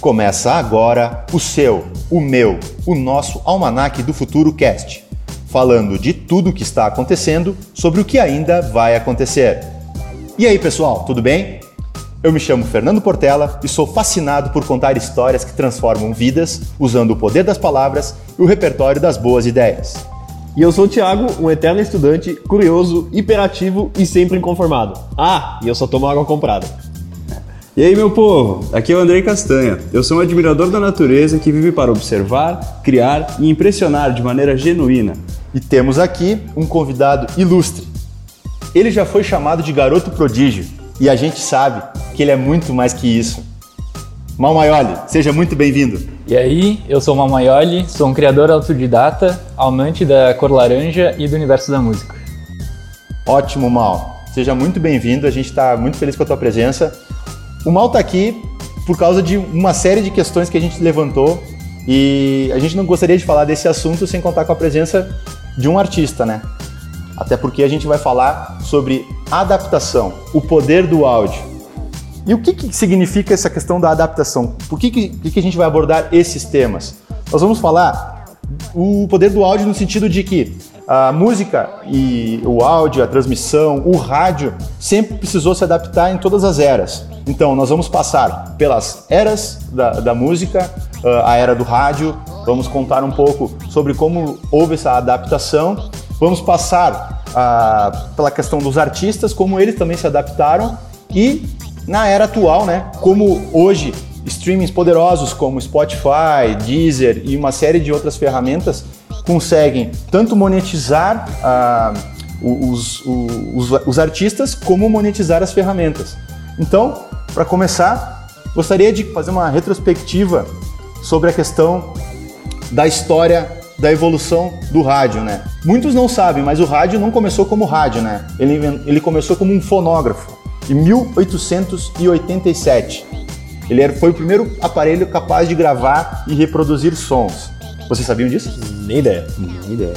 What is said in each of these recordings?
Começa agora o seu, o meu, o nosso Almanac do Futuro Cast, falando de tudo o que está acontecendo sobre o que ainda vai acontecer. E aí, pessoal, tudo bem? Eu me chamo Fernando Portela e sou fascinado por contar histórias que transformam vidas usando o poder das palavras e o repertório das boas ideias. E eu sou o Thiago, um eterno estudante, curioso, hiperativo e sempre inconformado. Ah, e eu só tomo água comprada. E aí, meu povo, aqui é o Andrei Castanha. Eu sou um admirador da natureza que vive para observar, criar e impressionar de maneira genuína. E temos aqui um convidado ilustre. Ele já foi chamado de garoto prodígio e a gente sabe que ele é muito mais que isso. Mal Maioli, seja muito bem-vindo. E aí, eu sou o Mal Maioli, sou um criador autodidata, amante da cor laranja e do universo da música. Ótimo, Mal. Seja muito bem-vindo, a gente está muito feliz com a tua presença. O Mal está aqui por causa de uma série de questões que a gente levantou e a gente não gostaria de falar desse assunto sem contar com a presença de um artista, né? Até porque a gente vai falar sobre adaptação, o poder do áudio. E o que, que significa essa questão da adaptação? Por que, que, que a gente vai abordar esses temas? Nós vamos falar o poder do áudio no sentido de que a música e o áudio, a transmissão, o rádio sempre precisou se adaptar em todas as eras. Então, nós vamos passar pelas eras da, da música, a era do rádio, vamos contar um pouco sobre como houve essa adaptação, vamos passar uh, pela questão dos artistas, como eles também se adaptaram. E na era atual, né, como hoje streamings poderosos como Spotify, Deezer e uma série de outras ferramentas conseguem tanto monetizar uh, os, os, os artistas como monetizar as ferramentas. Então, para começar, gostaria de fazer uma retrospectiva sobre a questão da história da evolução do rádio, né? Muitos não sabem, mas o rádio não começou como rádio, né? Ele, ele começou como um fonógrafo em 1887. Ele foi o primeiro aparelho capaz de gravar e reproduzir sons. Vocês sabiam disso? Nem ideia. Nem ideia.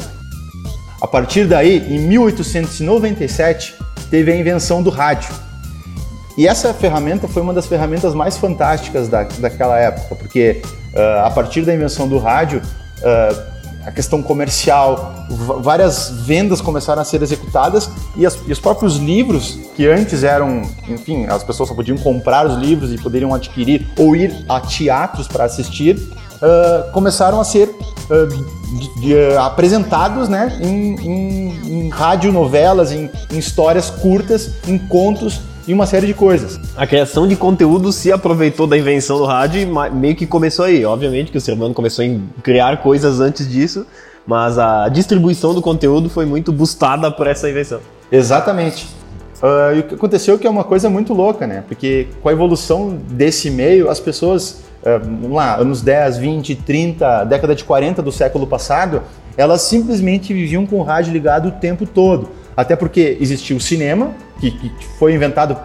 A partir daí, em 1897, teve a invenção do rádio. E essa ferramenta foi uma das ferramentas mais fantásticas da, daquela época, porque uh, a partir da invenção do rádio, uh, a questão comercial, várias vendas começaram a ser executadas e, as, e, os próprios livros, que antes eram, enfim, as pessoas só podiam comprar os livros e poderiam adquirir ou ir a teatros para assistir, uh, começaram a ser uh, de, de, uh, apresentados né, em, em, em radionovelas, em, em histórias curtas, em contos e uma série de coisas. A criação de conteúdo se aproveitou da invenção do rádio e meio que começou aí. Obviamente que o ser humano começou a criar coisas antes disso, mas a distribuição do conteúdo foi muito boostada por essa invenção. Exatamente. Uh, e o que aconteceu é que é uma coisa muito louca, né? Porque com a evolução desse meio, as pessoas, vamos lá, anos 10, 20, 30, década de 40 do século passado, elas simplesmente viviam com o rádio ligado o tempo todo. Até porque existia o cinema, que, que foi inventado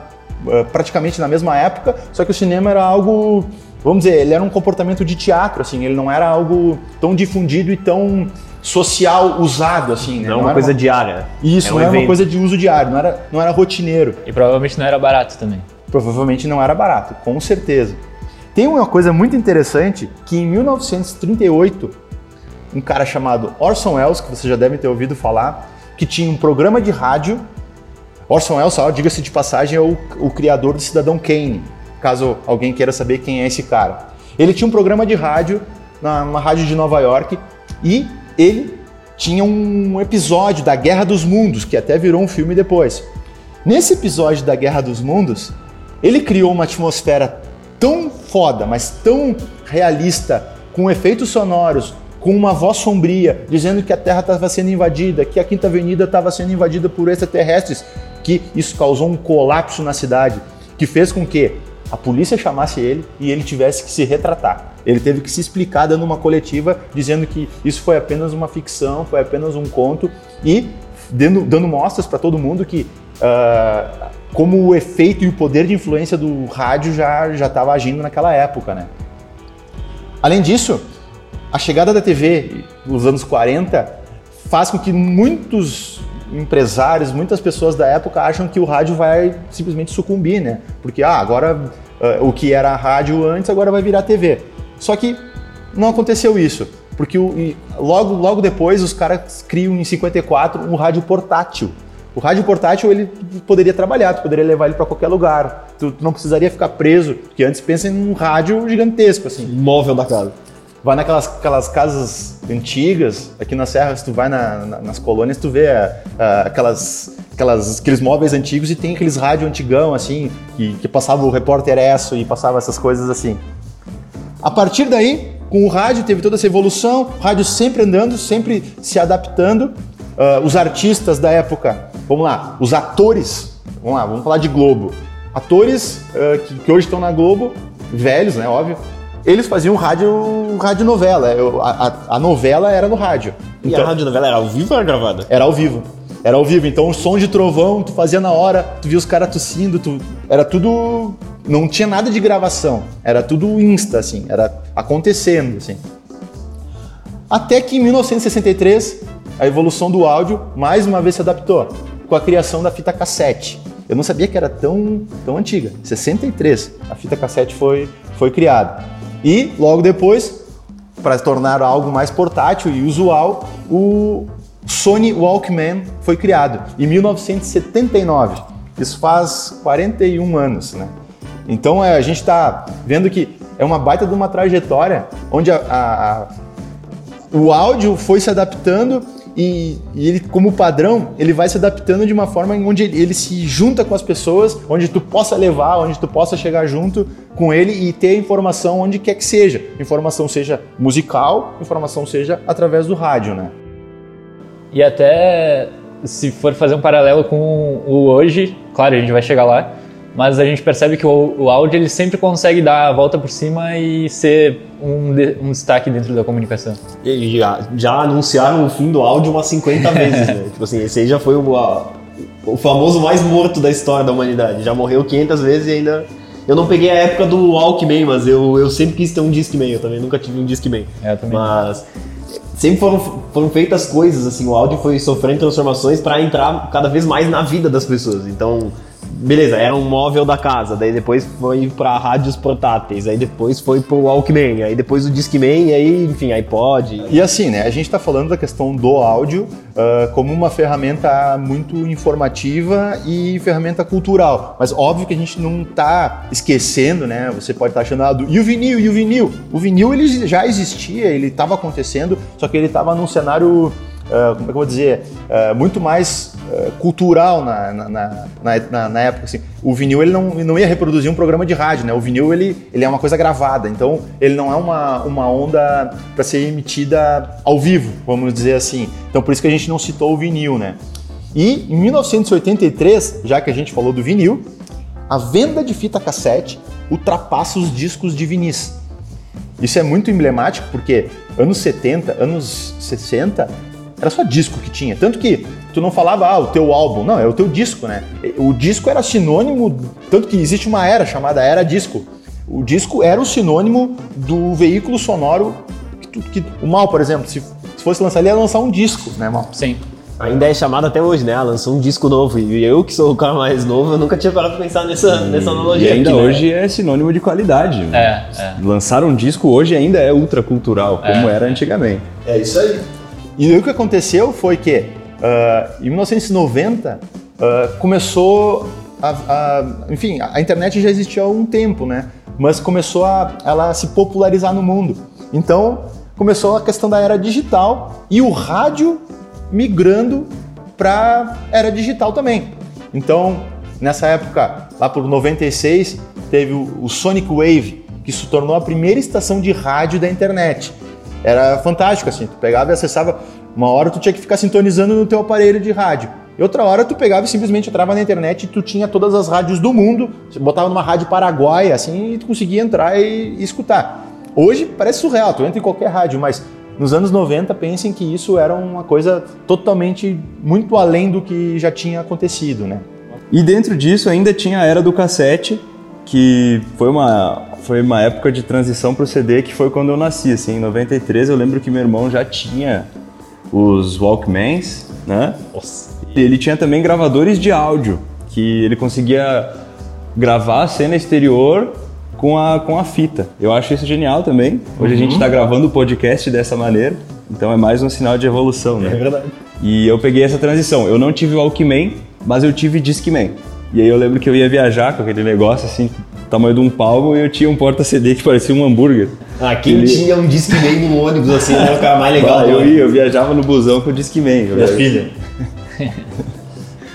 uh, praticamente na mesma época, só que o cinema era algo, vamos dizer, ele era um comportamento de teatro, assim, ele não era algo tão difundido e tão social usado, assim, né? Não, não uma coisa uma... diária. Isso, é um não era uma coisa de uso diário, não era, não era rotineiro. E provavelmente não era barato também. Provavelmente não era barato, com certeza. Tem uma coisa muito interessante que em 1938, um cara chamado Orson Welles, que você já deve ter ouvido falar, que tinha um programa de rádio. Orson Welles, diga-se de passagem, é o, o criador do Cidadão Kane, caso alguém queira saber quem é esse cara. Ele tinha um programa de rádio, numa rádio de Nova York, e ele tinha um episódio da Guerra dos Mundos, que até virou um filme depois. Nesse episódio da Guerra dos Mundos, ele criou uma atmosfera tão foda, mas tão realista, com efeitos sonoros, com uma voz sombria, dizendo que a Terra estava sendo invadida, que a Quinta Avenida estava sendo invadida por extraterrestres, que isso causou um colapso na cidade, que fez com que a polícia chamasse ele e ele tivesse que se retratar. Ele teve que se explicar dando uma coletiva dizendo que isso foi apenas uma ficção, foi apenas um conto e dando, dando mostras para todo mundo que uh, como o efeito e o poder de influência do rádio já já estava agindo naquela época, né? Além disso, a chegada da TV nos anos 40 faz com que muitos empresários, muitas pessoas da época acham que o rádio vai simplesmente sucumbir, né? Porque ah, agora uh, o que era rádio antes agora vai virar TV. Só que não aconteceu isso, porque o, logo, logo depois os caras criam em 54 um rádio portátil. O rádio portátil ele poderia trabalhar, tu poderia levar ele para qualquer lugar. Tu, tu, não precisaria ficar preso, porque antes pensa em um rádio gigantesco assim. Móvel da casa. Vai naquelas aquelas casas antigas, aqui na Serra, se tu vai na, na, nas colônias, tu vê uh, aquelas, aquelas, aqueles móveis antigos e tem aqueles rádio antigão, assim, que, que passava o repórter Esso e passava essas coisas assim. A partir daí, com o rádio teve toda essa evolução, o rádio sempre andando, sempre se adaptando. Uh, os artistas da época, vamos lá, os atores, vamos lá, vamos falar de Globo. Atores uh, que, que hoje estão na Globo, velhos, né, óbvio, eles faziam rádio, rádio novela. A, a, a novela era no rádio. E então, a rádio novela era ao vivo ou era gravada? Era ao vivo. Era ao vivo. Então o som de trovão tu fazia na hora, tu via os caras tossindo, tu... era tudo. Não tinha nada de gravação. Era tudo insta, assim. Era acontecendo, assim. Até que em 1963, a evolução do áudio mais uma vez se adaptou com a criação da fita cassete. Eu não sabia que era tão, tão antiga. 63, a fita cassete foi, foi criada. E logo depois, para tornar algo mais portátil e usual, o Sony Walkman foi criado em 1979. Isso faz 41 anos, né? Então é, a gente está vendo que é uma baita de uma trajetória onde a, a, a, o áudio foi se adaptando e, e, ele, como padrão, ele vai se adaptando de uma forma onde ele, ele, se junta com as pessoas, onde tu possa levar, onde tu possa chegar junto com ele e ter informação onde quer que seja. Informação seja musical, informação seja através do rádio, né? E até se for fazer um paralelo com o hoje, claro, a gente vai chegar lá, mas a gente percebe que o, o áudio ele sempre consegue dar a volta por cima e ser um, de, um destaque dentro da comunicação. E já, já anunciaram o fim do áudio umas 50 vezes, né? Tipo assim, esse aí já foi o, a, o famoso mais morto da história da humanidade. Já morreu 500 vezes e ainda... Eu não peguei a época do Walkman, mas eu, eu sempre quis ter um Discman. Eu também nunca tive um Discman. É, eu também. Mas sempre foram, foram feitas coisas, assim, o áudio foi sofrendo transformações para entrar cada vez mais na vida das pessoas. Então, beleza, era um móvel da casa, daí depois foi para rádios portáteis, aí depois foi pro Walkman, aí depois o Discman, e aí, enfim, iPod. E assim, né, a gente está falando da questão do áudio uh, como uma ferramenta muito informativa e ferramenta cultural, mas óbvio que a gente não está esquecendo, né, você pode estar tá achando, ah, do, e o vinil, e o vinil? O vinil ele já existia, ele estava acontecendo, só que ele estava num cenário Uh, como é que eu vou dizer, uh, muito mais uh, cultural na, na, na, na, época. Assim. O vinil ele não, não ia reproduzir um programa de rádio, né? O vinil ele, ele é uma coisa gravada, então ele não é uma, uma onda para ser emitida ao vivo, vamos dizer assim. Então por isso que a gente não citou o vinil, né? E em 1983, já que a gente falou do vinil, a venda de fita cassete ultrapassa os discos de vinis. Isso é muito emblemático porque anos 70, anos 60, era só disco que tinha. Tanto que tu não falava, ah, o teu álbum. Não, é o teu disco, né? O disco era sinônimo, tanto que existe uma era chamada era disco. O disco era o sinônimo do veículo sonoro que, que o Mal, por exemplo, se, se fosse lançar, ele ia lançar um disco, né, Mal? Sim. Ainda é chamado até hoje, né? Lançou um disco novo. E eu, que sou o cara mais novo, eu nunca tinha parado pra pensar nessa, e, nessa analogia. E ainda aqui, né? hoje né? é sinônimo de qualidade. É, é. Lançar um disco hoje ainda é ultracultural, como é. era antigamente. É isso aí. E o que aconteceu foi que, uh, em 1990, uh, começou a, a, Enfim, a internet já existia há um tempo, né? Mas começou a ela a se popularizar no mundo. Então, começou a questão da era digital e o rádio migrando para era digital também. Então, nessa época, lá por 96, teve o, o Sonic Wave, que se tornou a primeira estação de rádio da internet. Era fantástico, assim. Tu pegava e acessava. Uma hora tu tinha que ficar sintonizando no teu aparelho de rádio. E outra hora tu pegava e simplesmente entrava na internet e tu tinha todas as rádios do mundo. Botava numa rádio paraguaia, assim, e tu conseguia entrar e, e escutar. Hoje parece surreal, tu entra em qualquer rádio, mas nos anos 90 pensem que isso era uma coisa totalmente muito além do que já tinha acontecido, né? E dentro disso ainda tinha a era do cassete, que foi uma, foi uma época de transição para o CD que foi quando eu nasci, assim, em 93 eu lembro que meu irmão já tinha os Walkmans, né? Nossa. E ele tinha também gravadores de áudio, que ele conseguia gravar a cena exterior com a, com a fita. Eu acho isso genial também. Hoje a gente está gravando o podcast dessa maneira, então é mais um sinal de evolução, né? É verdade. E eu peguei essa transição. Eu não tive Walkman, mas eu tive Discman. E aí eu lembro que eu ia viajar com aquele negócio assim, tamanho de um palmo, e eu tinha um porta-CD que parecia um hambúrguer. Ah, quem Ele- tinha um Discman no ônibus assim era o cara mais legal. Ah, eu né? ia, eu viajava no busão com o Discman. Minha filha.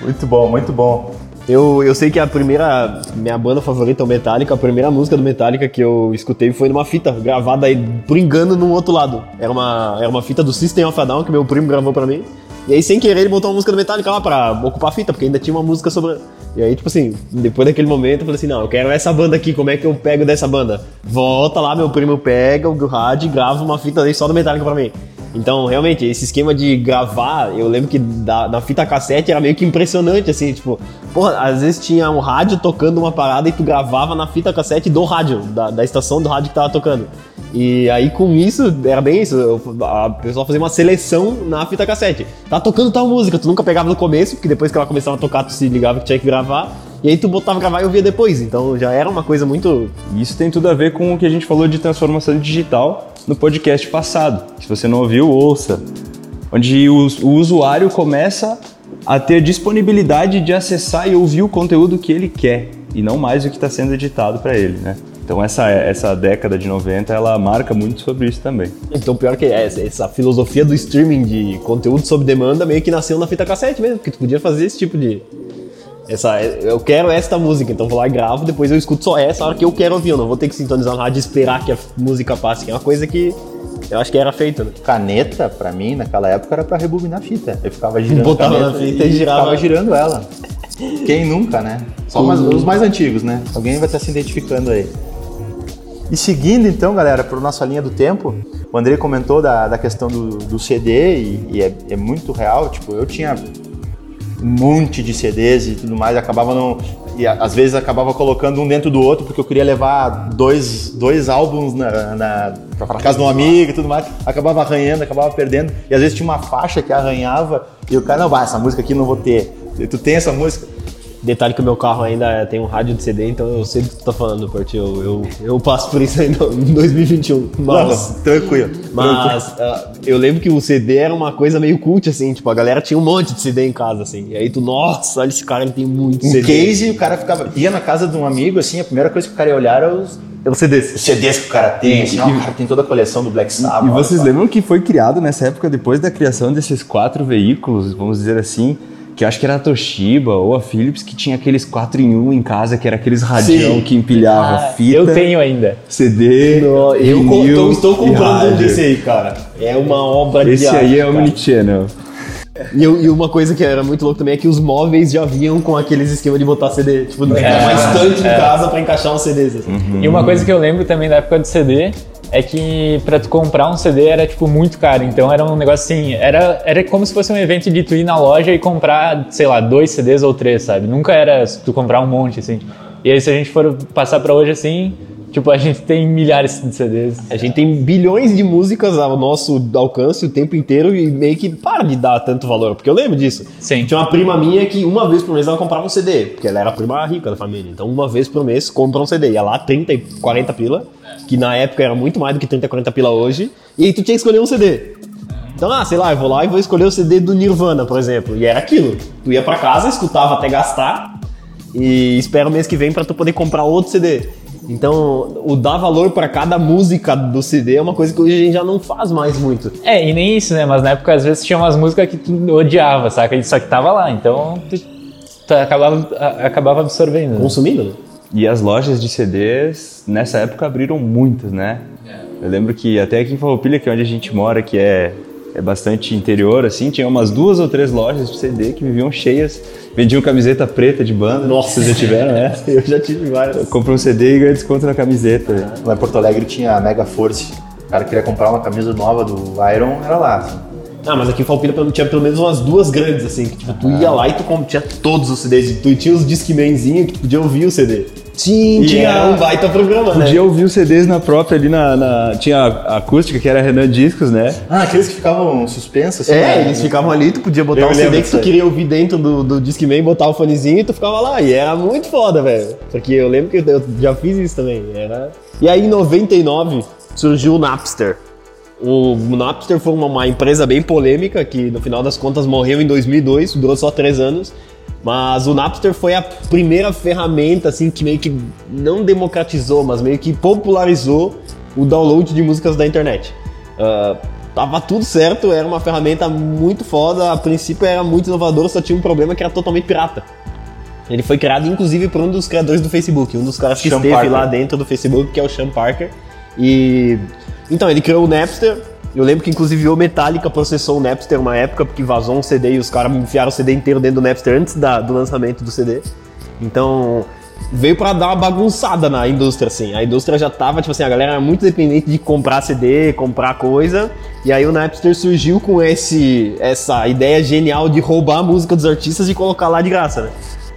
Muito bom, muito bom. Eu, eu sei que a primeira, minha banda favorita é o Metallica, a primeira música do Metallica que eu escutei foi numa fita gravada aí, por engano no outro lado. Era uma, era uma fita do System of a Down que meu primo gravou pra mim. E aí, sem querer, ele botou uma música do Metallica lá pra ocupar a fita, porque ainda tinha uma música sobre. E aí, tipo assim, depois daquele momento, eu falei assim: não, eu quero essa banda aqui, como é que eu pego dessa banda? Volta lá, meu primo pega o rádio e grava uma fita aí só do Metallica pra mim. Então, realmente, esse esquema de gravar, eu lembro que da, na fita cassete era meio que impressionante, assim, tipo, porra, às vezes tinha um rádio tocando uma parada e tu gravava na fita cassete do rádio, da, da estação do rádio que tava tocando. E aí com isso, era bem isso, eu- a pessoa fazia uma seleção na fita cassete. Tá tocando tal música, tu nunca pegava no começo, porque depois que ela começava a tocar, tu se ligava que tinha que gravar. E aí tu botava gravar e ouvia depois. Então já era uma coisa muito. Isso tem tudo a ver com o que a gente falou de transformação digital no podcast passado. Se você não ouviu, ouça. Onde o, o usuário começa a ter disponibilidade de acessar e ouvir o conteúdo que ele quer e não mais o que está sendo editado para ele, né? Então essa, essa década de 90 ela marca muito sobre isso também. Então pior que é, essa, essa filosofia do streaming de conteúdo sob demanda meio que nasceu na fita cassete mesmo, porque tu podia fazer esse tipo de. Essa, eu quero esta música, então vou lá e gravo, depois eu escuto só essa hora que eu quero ouvir. Eu não vou ter que sintonizar no rádio e esperar que a música passe, que é uma coisa que eu acho que era feita, né? Caneta, pra mim, naquela época, era pra rebobinar a fita. Eu ficava girando Botava na fita e girava. ficava girando ela. Quem nunca, né? Só mais- os mais antigos, né? Alguém vai estar se identificando aí. E seguindo então, galera, para nossa linha do tempo, o Andrei comentou da, da questão do, do CD e, e é, é muito real. Tipo, eu tinha um monte de CDs e tudo mais, acabava não. E às vezes acabava colocando um dentro do outro porque eu queria levar dois, dois álbuns na, na, pra casa de um amigo e tudo mais. Acabava arranhando, acabava perdendo. E às vezes tinha uma faixa que arranhava e o cara, não, vai, essa música aqui não vou ter. E tu tem essa música? Detalhe que o meu carro ainda tem um rádio de CD, então eu sei do que tu tá falando, Porti. Eu, eu, eu passo por isso ainda em 2021. Mas, Não, tranquilo. mas ah, eu lembro que o CD era uma coisa meio cult, assim, tipo, a galera tinha um monte de CD em casa, assim. E aí tu, nossa, olha esse cara, ele tem muito Um CD. case e o cara ficava. ia na casa de um amigo, assim, a primeira coisa que o cara ia olhar era os, CDs. os CDs que o cara tem. Assim, ó, o cara tem toda a coleção do Black Sabbath. E vocês lembram que foi criado nessa época, depois da criação desses quatro veículos, vamos dizer assim, que eu acho que era a Toshiba ou a Philips, que tinha aqueles 4 em 1 em casa, que era aqueles radião Sim. que empilhava Ah, fita, eu tenho ainda. CD, Eu co- vinil tô- estou comprando um desse aí, cara. É uma obra de Esse arte, aí é. Omnichannel. E, eu- e uma coisa que era muito louco também é que os móveis já vinham com aqueles esquemas de botar CD. Tipo, tinha uma estante em casa pra encaixar uns CDs. assim. E uma coisa que eu lembro também da época do CD é que pra tu comprar um CD era tipo muito caro. Então era um negócio assim, era, era como se fosse um evento de tu ir na loja e comprar, sei lá, dois CDs ou três, sabe? Nunca era tu comprar um monte assim. E aí se a gente for passar pra hoje assim, tipo, a gente tem milhares de CDs. A gente tem bilhões de músicas ao nosso alcance o tempo inteiro e meio que para de dar tanto valor. Porque eu lembro disso. Sim. Tinha uma prima minha que uma vez por mês ela comprava um CD, porque ela era a prima rica da família. Então uma vez por mês compra um CD. Ia lá 30 e 40 pila, que na época era muito mais do que 30 e 40 pila hoje. E aí tu tinha que escolher um CD. Então, ah, sei lá, eu vou lá e vou escolher o CD do Nirvana, por exemplo. E era aquilo. Tu ia pra casa, escutava até gastar e espera o mês que vem pra tu poder comprar outro CD. Então, o dar valor pra cada música do CD é uma coisa que hoje a gente já não faz mais muito. É, e nem isso, né? Mas na época às vezes tinha umas músicas que tu odiava, saca? Só que tava lá, então tu, tu acabava, a- acabava absorvendo. né? Consumindo, né? E as lojas de CDs, nessa época, abriram muitas, né? Eu lembro que até aqui em Farroupilha, que é onde a gente mora, que é, é bastante interior, assim, tinha umas duas ou três lojas de CD que viviam cheias. Vendiam camiseta preta de banda. Nossa, vocês já tiveram essa? Eu já tive várias. Compra um CD e ganha desconto na camiseta. Lá em Porto Alegre tinha a Mega Force. O cara queria comprar uma camisa nova do Iron, era lá. Assim. Ah, mas aqui em Falpilha pelo- tinha pelo menos umas duas grandes, assim, que tipo, tu ia lá e tu tinha todos os CDs, e tu tinha os Discmanzinhos que tu podia ouvir o CD. Sim, E tinha era- um baita programa, né? Podia ouvir os CDs na própria ali na, na- Tinha a acústica, que era Renan Discos, né? Ah, aqueles que ficavam suspensos assim. É, né? eles ficavam ali, tu podia botar Eu um lembro CD que disso tu aí. queria ouvir dentro do, do Discman, botar o fonezinho e tu ficava lá. E era muito foda, velho. Porque eu lembro que eu já fiz isso também. Era... E aí, em 99, surgiu o Napster. O Napster foi uma, uma empresa bem polêmica, que no final das contas morreu em 2002, durou só três anos. Mas o Napster foi a primeira ferramenta, assim, que meio que não democratizou, mas meio que popularizou o download de músicas da internet. Ah, tava tudo certo, era uma ferramenta muito foda, a princípio era muito inovador, só tinha um problema que era totalmente pirata. Ele foi criado, inclusive, por um dos criadores do Facebook, um dos caras que Sean esteve Parker. lá dentro do Facebook, que é o Sean Parker. E. Então, ele criou o Napster. Eu lembro que, inclusive, o Metallica processou o Napster uma época, porque vazou um CD e os caras enfiaram o CD inteiro dentro do Napster antes da- do lançamento do CD. Então, veio pra dar uma bagunçada na indústria, assim. A indústria já tava, tipo assim, a galera era muito dependente de comprar CD, comprar coisa. E aí o Napster surgiu com esse, essa ideia genial de roubar a música dos artistas e colocar lá de graça, né?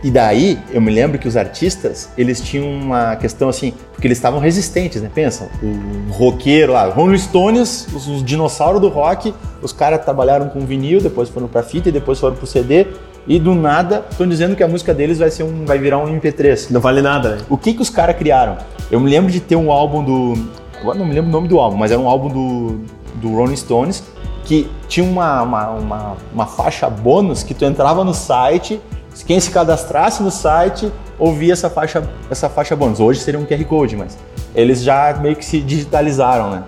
E daí, eu me lembro que os artistas, eles tinham uma questão assim, porque eles estavam resistentes, né? Pensa, o roqueiro lá, Rolling Stones, os, os dinossauros do rock, os caras trabalharam com vinil, depois foram pra fita e depois foram pro CD, e do nada estão dizendo que a música deles vai ser um vai virar um MP3. Não vale nada, né? O que que os caras criaram? Eu me lembro de ter um álbum do. Agora não me lembro o nome do álbum, mas era um álbum do, do Rolling Stones que tinha uma, uma, uma, uma faixa bônus que tu entrava no site, quem se cadastrasse no site ouvia essa faixa, essa faixa bônus. Hoje seria um QR Code, mas eles já meio que se digitalizaram, né?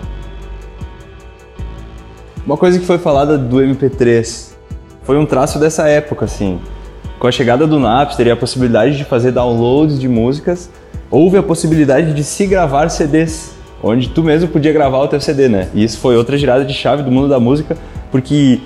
Uma coisa que foi falada do MP3 foi um traço dessa época, assim. Com a chegada do Napster e a possibilidade de fazer downloads de músicas, houve a possibilidade de se gravar CDs, onde tu mesmo podia gravar o teu CD, né? E isso foi outra girada de chave do mundo da música, porque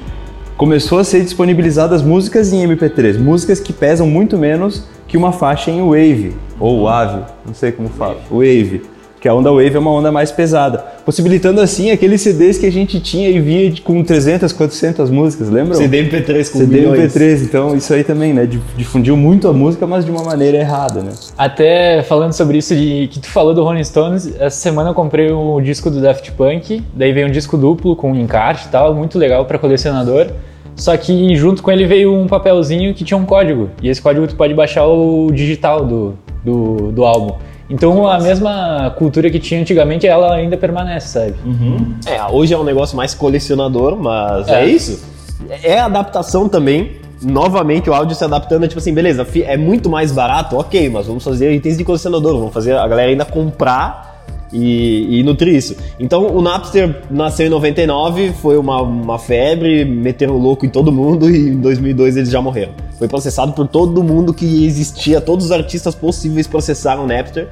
começou a ser disponibilizadas músicas em MP3, músicas que pesam muito menos que uma faixa em Wave, ou Wave, não sei como fala, Wave, que a onda Wave é uma onda mais pesada, possibilitando assim aqueles CDs que a gente tinha e via com 300, 400 músicas, lembram? CD MP3 com CD milhões. MP3, então isso aí também, né, dif- difundiu muito a música, mas de uma maneira errada, né? Até falando sobre isso de que tu falou do Rolling Stones, essa semana eu comprei o disco do Daft Punk, daí veio um disco duplo com encarte e tal, muito legal para colecionador. Só que junto com ele veio um papelzinho que tinha um código, e esse código tu pode baixar o digital do, do, do álbum. Então a mesma cultura que tinha antigamente, ela ainda permanece, sabe? É, hoje é um negócio mais colecionador, mas é, É. isso. É adaptação também. Novamente o áudio se adaptando, é tipo assim, beleza, é muito mais barato, ok, mas vamos fazer itens de colecionador, vamos fazer a galera ainda comprar e, e nutrir isso. Então o Napster nasceu em 99, foi uma, uma febre, meteram louco em todo mundo e em 2002 eles já morreram. Foi processado por todo mundo que existia, todos os artistas possíveis processaram o Napster.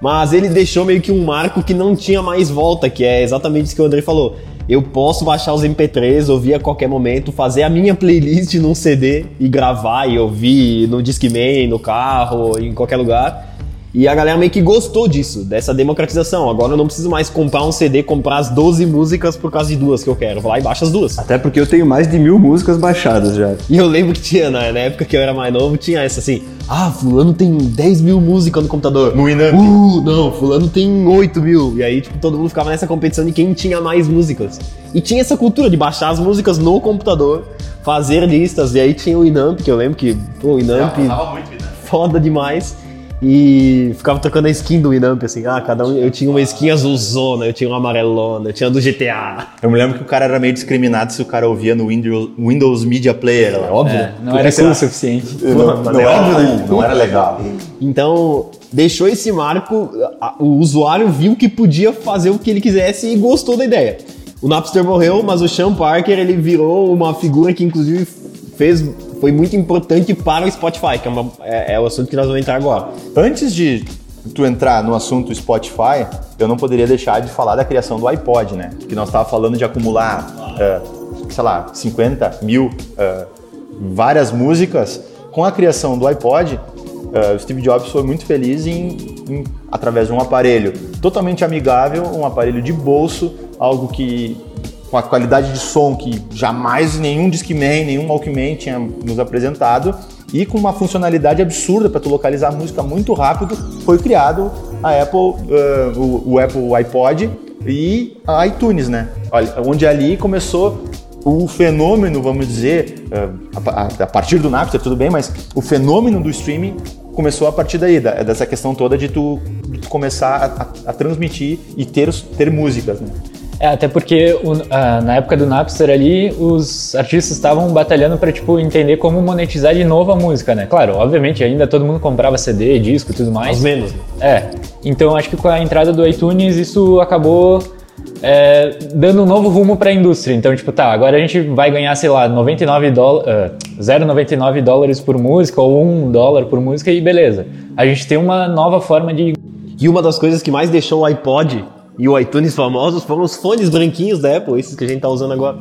Mas ele deixou meio que um marco que não tinha mais volta, que é exatamente isso que o André falou. Eu posso baixar os MP3, ouvir a qualquer momento, fazer a minha playlist num CD e gravar e ouvir no Discman, no carro, em qualquer lugar. E a galera meio que gostou disso, dessa democratização. Agora eu não preciso mais comprar um CD, comprar as 12 músicas por causa de duas que eu quero. Vou lá e baixo as duas. Até porque eu tenho mais de mil músicas baixadas já. E eu lembro que tinha, na, na época que eu era mais novo, tinha essa assim: ah, Fulano tem 10 mil músicas no computador. No Winamp. Uh, não, Fulano tem 8 mil. E aí, tipo, todo mundo ficava nessa competição de quem tinha mais músicas. E tinha essa cultura de baixar as músicas no computador, fazer listas. E aí tinha o Inamp, que eu lembro que, pô, o Inamp, foda demais. E ficava trocando a skin do Inamp, assim, ah, cada um. Eu tinha uma skin azulzona, eu tinha uma amarelona, eu tinha a do GTA. Eu me lembro que o cara era meio discriminado se o cara ouvia no Windows, Windows Media Player. lá. Óbvio. É, não era cool o suficiente. Não, não era cool, não era legal. Então, deixou esse marco, a- o usuário viu que podia fazer o que ele quisesse e gostou da ideia. O Napster morreu, mas o Sean Parker ele virou uma figura que inclusive fez foi muito importante para o Spotify, que é, uma- é- é o assunto que nós vamos entrar agora. Antes de tu entrar no assunto Spotify, eu não poderia deixar de falar da criação do iPod, né? Que nós estávamos falando de acumular, eh, sei lá, 50 mil, eh, várias músicas. Com a criação do iPod, eh, o Steve Jobs foi muito feliz em, em- através de um aparelho totalmente amigável, um aparelho de bolso, algo que com a qualidade de som que jamais nenhum Discman, nenhum Walkman tinha nos apresentado e com uma funcionalidade absurda para tu localizar a música muito rápido, foi criado a Apple, uh, o, o, Apple iPod e a iTunes, né? Onde ali começou o fenômeno, vamos dizer, uh, a, a, partir do Napster, tudo bem, mas o fenômeno do streaming começou a partir daí, da, dessa questão toda de tu, de tu começar a, a, transmitir e ter, ter músicas, né? É, até porque o, na época do Napster ali, os artistas estavam batalhando para tipo entender como monetizar de novo a música, né? Claro, obviamente ainda todo mundo comprava CD, disco, e tudo mais. Aos menos. Né? É. Então acho que com a entrada do iTunes isso acabou é, dando um novo rumo para a indústria. Então, tipo, tá, agora a gente vai ganhar, sei lá, 99 dólares, uh, 0,99 dólares por música ou 1 dólar por música e beleza. A gente tem uma nova forma de. E uma das coisas que mais deixou o iPod e o iTunes famosos foram os fones branquinhos da Apple, esses que a gente tá usando agora.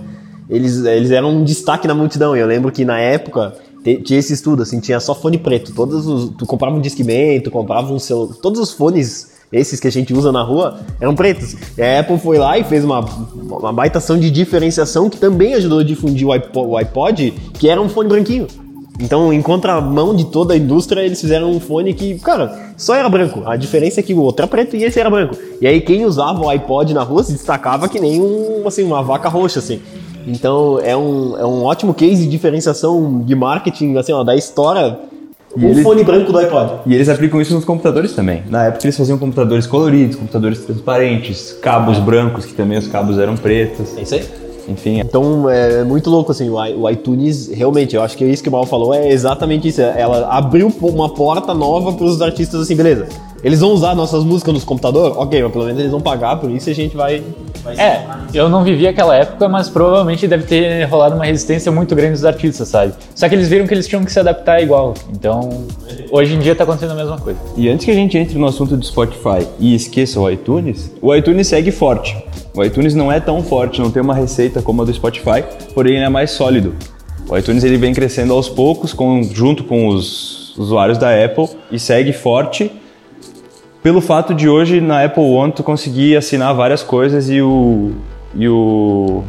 Eles, eles eram um destaque na multidão. Eu lembro que na época tinha esse estudo, assim, tinha só fone preto. Todos os, tu comprava um Discman, tu comprava um celular. Todos os fones, esses que a gente usa na rua, eram pretos. E a Apple foi lá e fez uma, uma baita ação de diferenciação que também ajudou a difundir o iPod, o iPod que era um fone branquinho. Então, em contramão de toda a indústria, eles fizeram um fone que, cara, só era branco. A diferença é que o outro era preto e esse era branco. E aí quem usava o iPod na rua se destacava que nem um, assim, uma vaca roxa, assim. Então, é um, é um ótimo case de diferenciação de marketing, assim, ó, da história e o eles, fone branco do iPod. E eles aplicam isso nos computadores também. Na época eles faziam computadores coloridos, computadores transparentes, cabos brancos, que também os cabos eram pretos. É isso aí. Enfim. Então é muito louco assim, o iTunes realmente, eu acho que é isso que o Mal falou, é exatamente isso. Ela abriu uma porta nova para os artistas assim, beleza. Eles vão usar nossas músicas nos computadores? Ok, mas pelo menos eles vão pagar por isso e a gente vai. vai é, eu não vivi aquela época, mas provavelmente deve ter rolado uma resistência muito grande dos artistas, sabe? Só que eles viram que eles tinham que se adaptar igual. Então, hoje em dia tá acontecendo a mesma coisa. E antes que a gente entre no assunto do Spotify e esqueça o iTunes, o iTunes segue forte. O iTunes não é tão forte, não tem uma receita como a do Spotify, porém ele é mais sólido. O iTunes ele vem crescendo aos poucos, com, junto com os usuários da Apple, e segue forte pelo fato de hoje na Apple One tu conseguir assinar várias coisas e o, e o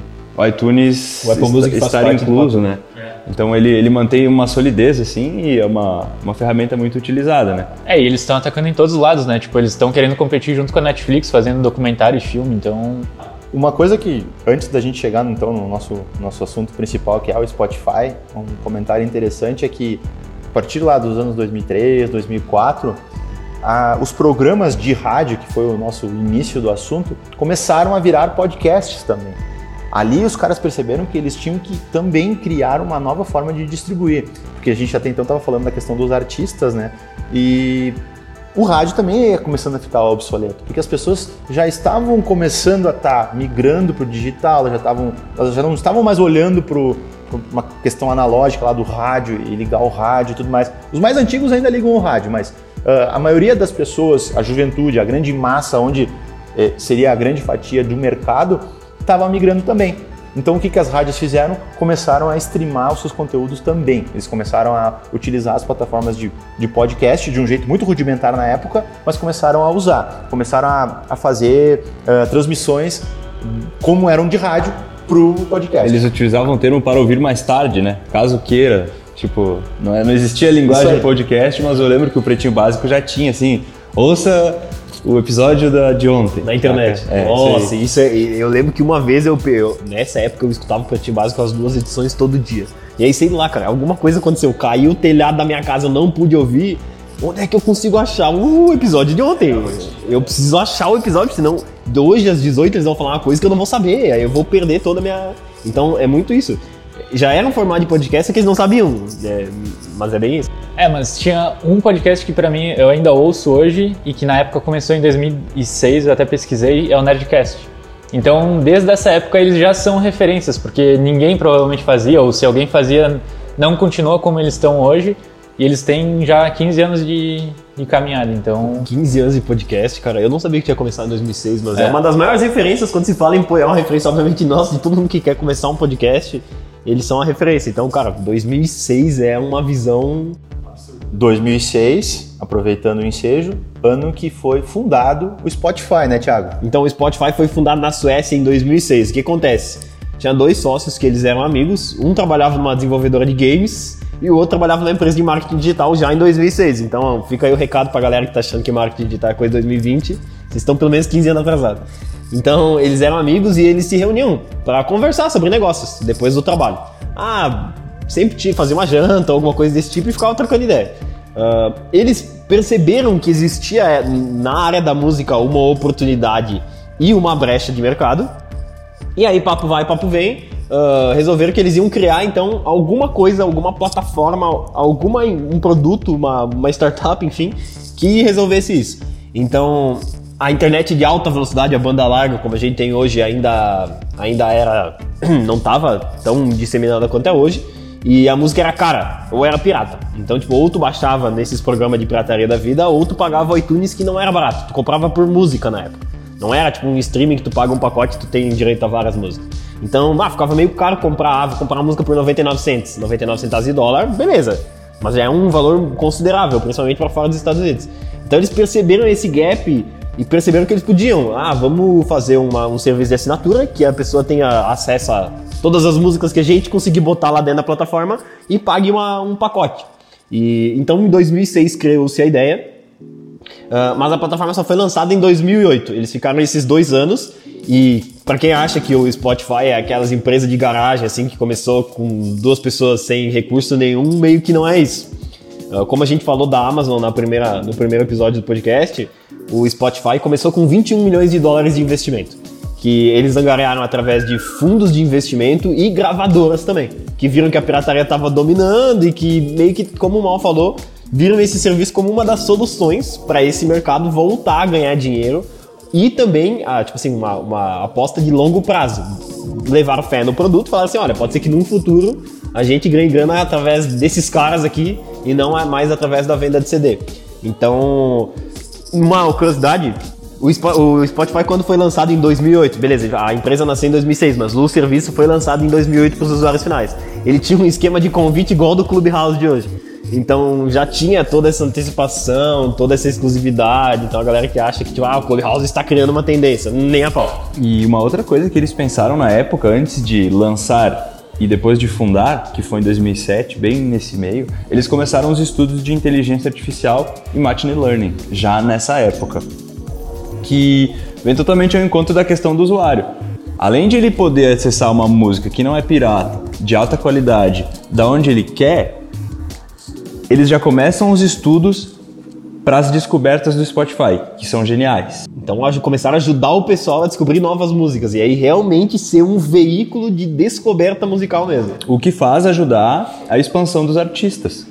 iTunes o Apple Music estar incluso, né? É. Então ele, ele mantém uma solidez assim e é uma, uma ferramenta muito utilizada, né? É, e eles estão atacando em todos os lados, né? Tipo, eles estão querendo competir junto com a Netflix, fazendo documentário e filme, então... Uma coisa que, antes da gente chegar então no nosso, nosso assunto principal, que é o Spotify, um comentário interessante é que a partir lá dos anos 2003, 2004, a, os programas de rádio, que foi o nosso início do assunto, começaram a virar podcasts também. Ali os caras perceberam que eles tinham que também criar uma nova forma de distribuir, porque a gente até então estava falando da questão dos artistas, né? E o rádio também ia começando a ficar obsoleto, porque as pessoas já estavam começando a estar tá migrando para o digital, já estavam, elas já não estavam mais olhando para uma questão analógica lá do rádio e ligar o rádio e tudo mais. Os mais antigos ainda ligam o rádio, mas a maioria das pessoas, a juventude, a grande massa, onde eh, seria a grande fatia do mercado, estava migrando também. Então o que, que as rádios fizeram? Começaram a streamar os seus conteúdos também. Eles começaram a utilizar as plataformas de, de podcast de um jeito muito rudimentar na época, mas começaram a usar. Começaram a, a fazer uh, transmissões como eram de rádio para o podcast. Eles utilizavam o termo para ouvir mais tarde, né? Caso queira Tipo, não, é, não existia linguagem podcast, mas eu lembro que o Pretinho Básico já tinha, assim, ouça o episódio da, de ontem. Na internet. É, Nossa, isso, é, eu lembro que uma vez eu, eu, nessa época eu escutava o Pretinho Básico as duas edições todo dia. E aí, sei lá, cara, alguma coisa aconteceu. Caiu o telhado da minha casa, eu não pude ouvir. Onde é que eu consigo achar o episódio de ontem? Eu preciso achar o episódio, senão hoje às 18 eles vão falar uma coisa que eu não vou saber. Aí eu vou perder toda a minha. Então é muito isso já era um formato de podcast que eles não sabiam, é, mas é bem isso. É, mas tinha um podcast que para mim eu ainda ouço hoje e que na época começou em 2006, eu até pesquisei, é o Nerdcast. Então, desde essa época eles já são referências, porque ninguém provavelmente fazia, ou se alguém fazia, não continua como eles estão hoje. E eles têm já 15 anos de, de caminhada, então... 15 anos de podcast, cara. Eu não sabia que tinha começado em 2006, mas é, é uma das maiores referências quando se fala em... É uma referência, obviamente, nossa, de todo mundo que quer começar um podcast eles são a referência. Então, cara, 2006 é uma visão. 2006, aproveitando o ensejo, ano que foi fundado o Spotify, né, Thiago? Então, o Spotify foi fundado na Suécia em 2006. O que acontece? Tinha dois sócios que eles eram amigos. Um trabalhava numa desenvolvedora de games e o outro trabalhava na empresa de marketing digital já em 2006. Então fica aí o recado pra galera que tá achando que marketing digital é coisa de 2020. Vocês estão pelo menos 15 anos atrasados. Então eles eram amigos e eles se reuniam para conversar sobre negócios depois do trabalho. Ah, sempre tinha fazer uma janta, alguma coisa desse tipo e ficava trocando ideia. Uh, eles perceberam que existia eh, na área da música uma oportunidade e uma brecha de mercado. E aí, papo vai, papo vem, uh, resolveram que eles iam criar então alguma coisa, alguma plataforma, alguma um produto, uma, uma startup, enfim, que resolvesse isso. Então, a internet de alta velocidade, a banda larga, como a gente tem hoje, ainda, ainda era. não estava tão disseminada quanto é hoje. E a música era cara, ou era pirata. Então, tipo, ou tu baixava nesses programas de pirataria da vida, ou tu pagava iTunes que não era barato. Tu comprava por música na época. Não era tipo um streaming que tu paga um pacote e tu tem direito a várias músicas. Então, ah, ficava meio caro comprar, ah, comprar uma música por 99 centos, 99 centavos de dólar, beleza. Mas é um valor considerável, principalmente para fora dos Estados Unidos. Então eles perceberam esse gap e perceberam que eles podiam, ah, vamos fazer uma, um serviço de assinatura que a pessoa tenha acesso a todas as músicas que a gente conseguir botar lá dentro da plataforma e pague uma, um pacote. E então em 2006 criou-se a ideia, uh, mas a plataforma só foi lançada em 2008. Eles ficaram esses dois anos e para quem acha que o Spotify é aquelas empresas de garagem assim que começou com duas pessoas sem recurso nenhum, meio que não é isso. Uh, como a gente falou da Amazon na primeira, no primeiro episódio do podcast, o Spotify começou com 21 milhões de dólares de investimento, que eles angariaram através de fundos de investimento e gravadoras também, que viram que a pirataria estava dominando e que meio que, como o Mal falou, viram esse serviço como uma das soluções para esse mercado voltar a ganhar dinheiro e também, ah, tipo assim, uma, uma aposta de longo prazo. Levaram fé no produto falaram assim, olha, pode ser que num futuro a gente ganhe grana através desses caras aqui e não é mais através da venda de CD. Então, uma curiosidade, o Spotify quando foi lançado em 2008, beleza, a empresa nasceu em 2006, mas o serviço foi lançado em 2008 para os usuários finais. Ele tinha um esquema de convite igual do Clubhouse de hoje. Então já tinha toda essa antecipação, toda essa exclusividade. Então a galera que acha que tipo, ah, o Clubhouse está criando uma tendência, nem a pau. E uma outra coisa que eles pensaram na época, antes de lançar e depois de fundar, que foi em 2007, bem nesse meio, eles começaram os estudos de inteligência artificial e machine learning, já nessa época, que vem totalmente ao encontro da questão do usuário. Além de ele poder acessar uma música que não é pirata, de alta qualidade, da onde ele quer, eles já começam os estudos para as descobertas do Spotify, que são geniais. Então começaram a ajudar o pessoal a descobrir novas músicas e aí realmente ser um veículo de descoberta musical mesmo. O que faz ajudar a expansão dos artistas.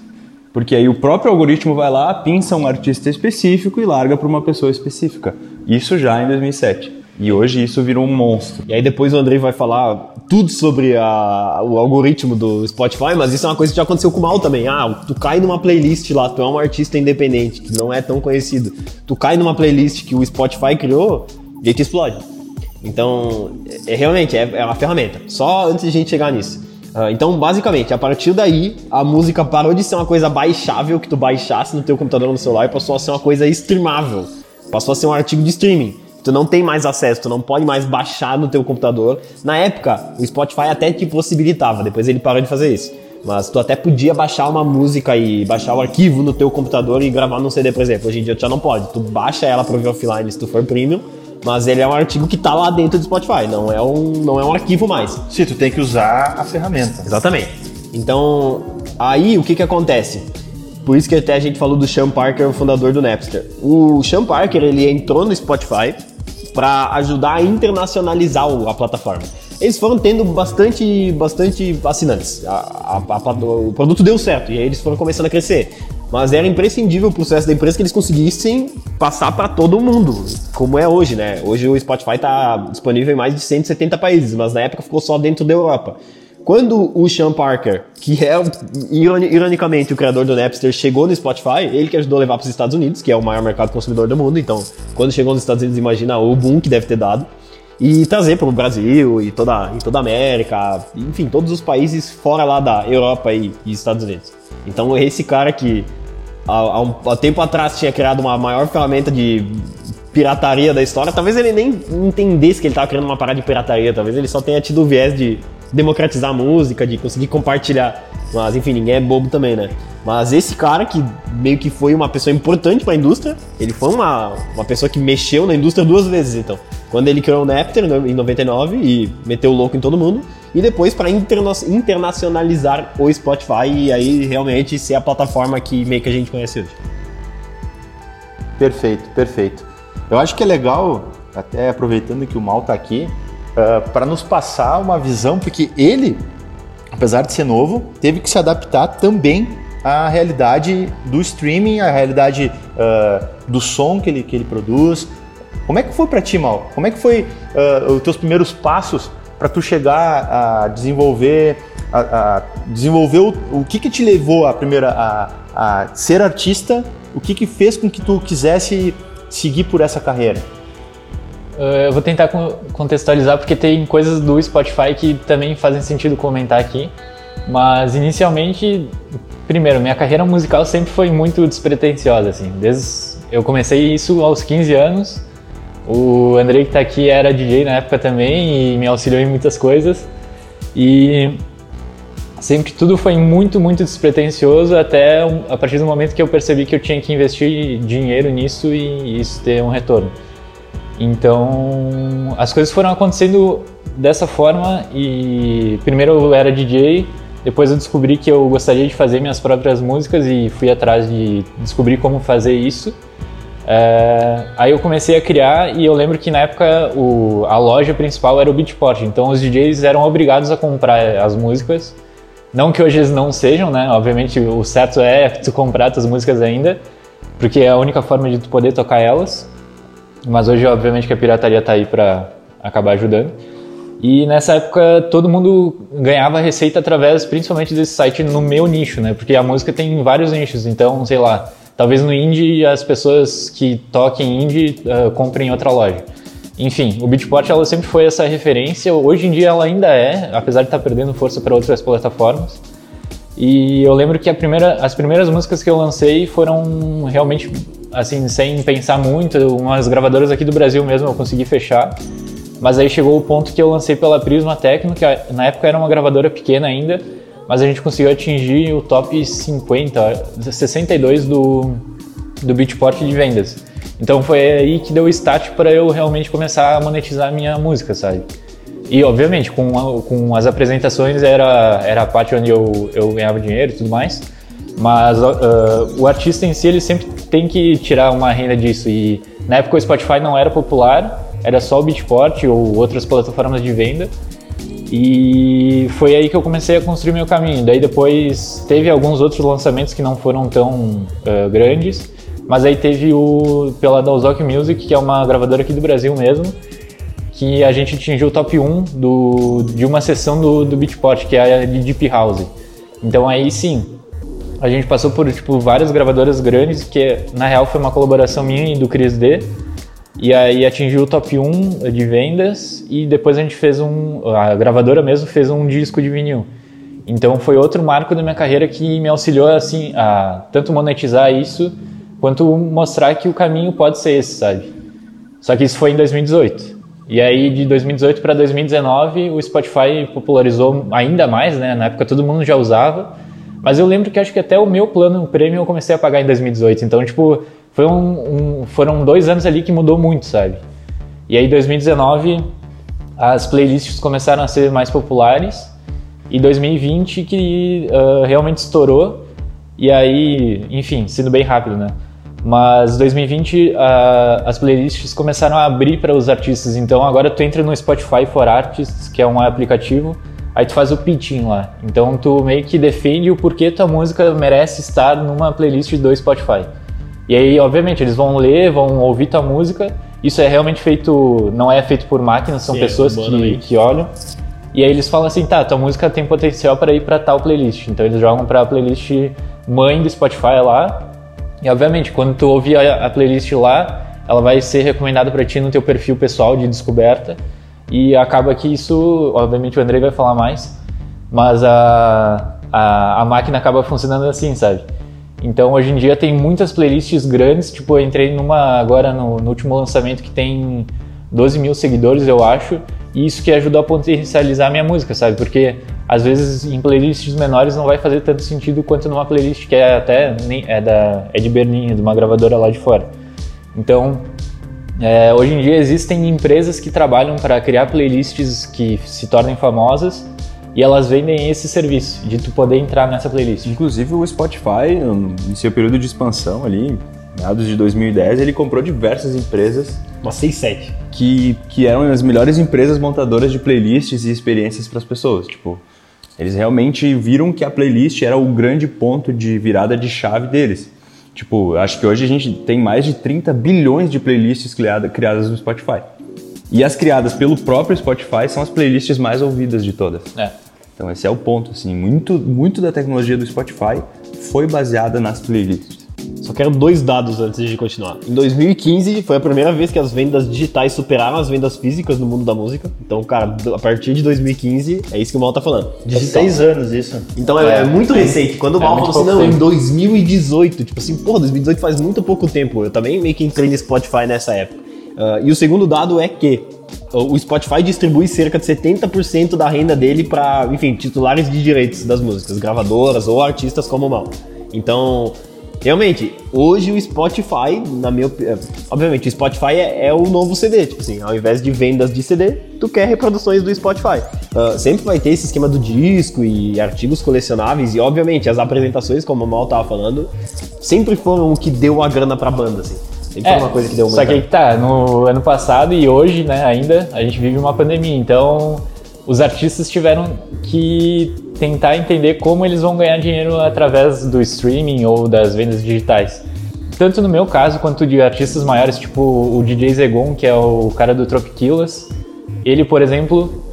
Porque aí o próprio algoritmo vai lá, pinça um artista específico e larga para uma pessoa específica. Isso já em 2007. E hoje isso virou um monstro. E aí depois o Andrei vai falar tudo sobre a, o algoritmo do Spotify, mas isso é uma coisa que já aconteceu com o Mal também. Ah, tu cai numa playlist lá, tu é um artista independente, que não é tão conhecido. Tu cai numa playlist que o Spotify criou, e aí te explode. Então, é, realmente, é, é uma ferramenta. Só antes de a gente chegar nisso. Uh, então, basicamente, a partir daí, a música parou de ser uma coisa baixável que tu baixasse no teu computador ou no celular e passou a ser uma coisa streamável. Passou a ser um artigo de streaming. Tu não tem mais acesso, tu não pode mais baixar no teu computador. Na época, o Spotify até te possibilitava, depois ele parou de fazer isso. Mas tu até podia baixar uma música e baixar o arquivo no teu computador e gravar no CD, por exemplo. Hoje em dia tu já não pode. Tu baixa ela para ouvir offline se tu for premium, mas ele é um artigo que tá lá dentro do Spotify, não é um, não é um arquivo mais. Sim, tu tem que usar a ferramenta. Exatamente. Então, aí o que que acontece? Por isso que até a gente falou do Sean Parker, o fundador do Napster. O Sean Parker, ele entrou no Spotify para ajudar a internacionalizar a plataforma. Eles foram tendo bastante, bastante assinantes. A, a, a, o produto deu certo e aí eles foram começando a crescer. Mas era imprescindível o processo da empresa que eles conseguissem passar para todo mundo, como é hoje, né? Hoje o Spotify está disponível em mais de 170 países, mas na época ficou só dentro da Europa. Quando o Sean Parker, que é ironicamente o criador do Napster, chegou no Spotify, ele que ajudou a levar para os Estados Unidos, que é o maior mercado consumidor do mundo. Então, quando chegou nos Estados Unidos, imagina o boom que deve ter dado. E trazer para o Brasil e toda, e toda a América, enfim, todos os países fora lá da Europa e, e Estados Unidos. Então, esse cara que há, há um há tempo atrás tinha criado uma maior ferramenta de pirataria da história, talvez ele nem entendesse que ele estava criando uma parada de pirataria, talvez ele só tenha tido o viés de democratizar a música, de conseguir compartilhar. Mas enfim, ninguém é bobo também, né? Mas esse cara que meio que foi uma pessoa importante para a indústria, ele foi uma, uma pessoa que mexeu na indústria duas vezes, então. Quando ele criou o Napster em 99 e meteu o louco em todo mundo, e depois para interna internacionalizar o Spotify e aí realmente ser a plataforma que meio que a gente conhece hoje. Perfeito, perfeito. Eu acho que é legal, até aproveitando que o Mal está aqui, uh, para nos passar uma visão, porque ele, apesar de ser novo, teve que se adaptar também à realidade do streaming, à realidade uh, do som que ele, que ele produz. Como é que foi para ti, Mal? Como é que foi uh, os teus primeiros passos para tu chegar a desenvolver, a, a desenvolver o, o, que que te levou a primeira a, a ser artista? O que que fez com que tu quisesse seguir por essa carreira? Eh, eu vou tentar contextualizar porque tem coisas do Spotify que também fazem sentido comentar aqui. Mas inicialmente, primeiro, minha carreira musical sempre foi muito despretensiosa, assim. Desde eu comecei isso aos 15 anos. O Andrei que está aqui era DJ na época também e me auxiliou em muitas coisas. E sempre tudo foi muito, muito despretensioso até a partir do momento que eu percebi que eu tinha que investir dinheiro nisso e isso ter um retorno. Então, as coisas foram acontecendo dessa forma e primeiro eu era DJ, depois eu descobri que eu gostaria de fazer minhas próprias músicas e fui atrás de descobrir como fazer isso. É, aí eu comecei a criar e eu lembro que na época o, a loja principal era o Beatport, então os DJs eram obrigados a comprar as músicas não que hoje eles não sejam, né? Obviamente o certo é tu comprar tuas músicas ainda, porque é a única forma de tu poder tocar elas. Mas hoje, obviamente, que a pirataria tá aí para acabar ajudando. E nessa época todo mundo ganhava receita através, principalmente desse site no meu nicho, né? Porque a música tem vários nichos, então, sei lá, talvez no indie as pessoas que toquem indie uh, comprem em outra loja. Enfim, o Beatport ela sempre foi essa referência. Hoje em dia ela ainda é, apesar de estar tá perdendo força para outras plataformas. E eu lembro que primeira, as primeiras músicas que eu lancei foram realmente assim, sem pensar muito. Umas gravadoras aqui do Brasil mesmo eu consegui fechar. Mas aí chegou o ponto que eu lancei pela Prisma Tecno, que na época era uma gravadora pequena ainda, mas a gente conseguiu atingir o top 50, 62 do, do Beatport de vendas. Então foi aí que deu o start para eu realmente começar a monetizar a minha música, sabe? E obviamente com, a, com as apresentações era, era a parte onde eu, eu ganhava dinheiro e tudo mais, mas uh, o artista em si ele sempre tem que tirar uma renda disso e na época o Spotify não era popular, era só o Beatport ou outras plataformas de venda e foi aí que eu comecei a construir meu caminho. Daí depois teve alguns outros lançamentos que não foram tão uh, grandes, mas aí teve o pela Dalzok Music, que é uma gravadora aqui do Brasil mesmo, que a gente atingiu o top 1 do, de uma sessão do, do Beatport, que é a de Deep House. Então aí sim, a gente passou por tipo várias gravadoras grandes, que na real foi uma colaboração minha e do Chris D. E aí atingiu o top 1 de vendas e depois a gente fez um. A gravadora mesmo fez um disco de vinil. Então foi outro marco da minha carreira que me auxiliou assim a tanto monetizar isso quanto mostrar que o caminho pode ser esse, sabe? Só que isso foi em 2018. E aí de 2018 para 2019 o Spotify popularizou ainda mais, né? Na época todo mundo já usava. Mas eu lembro que acho que até o meu plano premium eu comecei a pagar em 2018. Então, tipo, foi um, um, foram dois anos ali que mudou muito, sabe? E aí 2019 as playlists começaram a ser mais populares. E 2020 que uh, realmente estourou. E aí, enfim, sendo bem rápido, né? Mas 2020 uh, as playlists começaram a abrir para os artistas, então agora tu entra no Spotify for Artists, que é um aplicativo, aí tu faz o pitching lá. Então tu meio que defende o porquê tua música merece estar numa playlist do Spotify. E aí, obviamente, eles vão ler, vão ouvir tua música. Isso é realmente feito, não é feito por máquinas, são Sim, pessoas é que, que olham. E aí eles falam assim, tá, tua música tem potencial para ir para tal playlist. Então eles jogam para a playlist mãe do Spotify lá e obviamente, quando tu ouvir a, a playlist lá, ela vai ser recomendada para ti no teu perfil pessoal de descoberta. E acaba que isso, obviamente o Andrei vai falar mais, mas a, a, a máquina acaba funcionando assim, sabe? Então hoje em dia tem muitas playlists grandes, tipo eu entrei numa agora no, no último lançamento que tem 12 mil seguidores, eu acho, e isso que ajudou a potencializar a minha música, sabe? Porque às vezes em playlists menores não vai fazer tanto sentido quanto numa playlist que é até é da é de Berlim, de uma gravadora lá de fora. Então, é, hoje em dia existem empresas que trabalham para criar playlists que se tornem famosas e elas vendem esse serviço de tu poder entrar nessa playlist. Inclusive o Spotify, em seu período de expansão ali, meados de 2010, ele comprou diversas empresas. Umas 6, 7. Que, que eram as melhores empresas montadoras de playlists e experiências para as pessoas. Tipo, eles realmente viram que a playlist era o grande ponto de virada de chave deles. Tipo, acho que hoje a gente tem mais de 30 bilhões de playlists criadas no Spotify. E as criadas pelo próprio Spotify são as playlists mais ouvidas de todas. É. Então esse é o ponto, assim, muito, muito da tecnologia do Spotify foi baseada nas playlists. Só quero dois dados antes de continuar. Em 2015 foi a primeira vez que as vendas digitais superaram as vendas físicas no mundo da música. Então, cara, a partir de 2015 é isso que o Mal tá falando. Digital. seis anos isso. Então é, é muito recente. Quando o Mal é falou assim, não, em 2018, tipo assim, pô, 2018 faz muito pouco tempo. Eu também meio que entrei no Spotify nessa época. Uh, e o segundo dado é que o Spotify distribui cerca de 70% da renda dele para, enfim, titulares de direitos das músicas, gravadoras ou artistas como o Mal. Então, Realmente, hoje o Spotify, na minha opinião, obviamente o Spotify é, é, o novo CD, tipo assim, ao invés de vendas de CD, tu quer reproduções do Spotify. Uh, sempre vai ter esse esquema do disco e artigos colecionáveis e obviamente as apresentações, como o Mal tava falando, sempre foram o que deu a grana pra banda, assim. Sempre é, foi uma coisa que deu Só que aí que tá, no ano passado e hoje, né, ainda, a gente vive uma pandemia, então os artistas tiveram que tentar entender como eles vão ganhar dinheiro através do streaming ou das vendas digitais. Tanto no meu caso quanto de artistas maiores, tipo o DJ Zegon, que é o cara do Tropiquilas. Ele, por exemplo,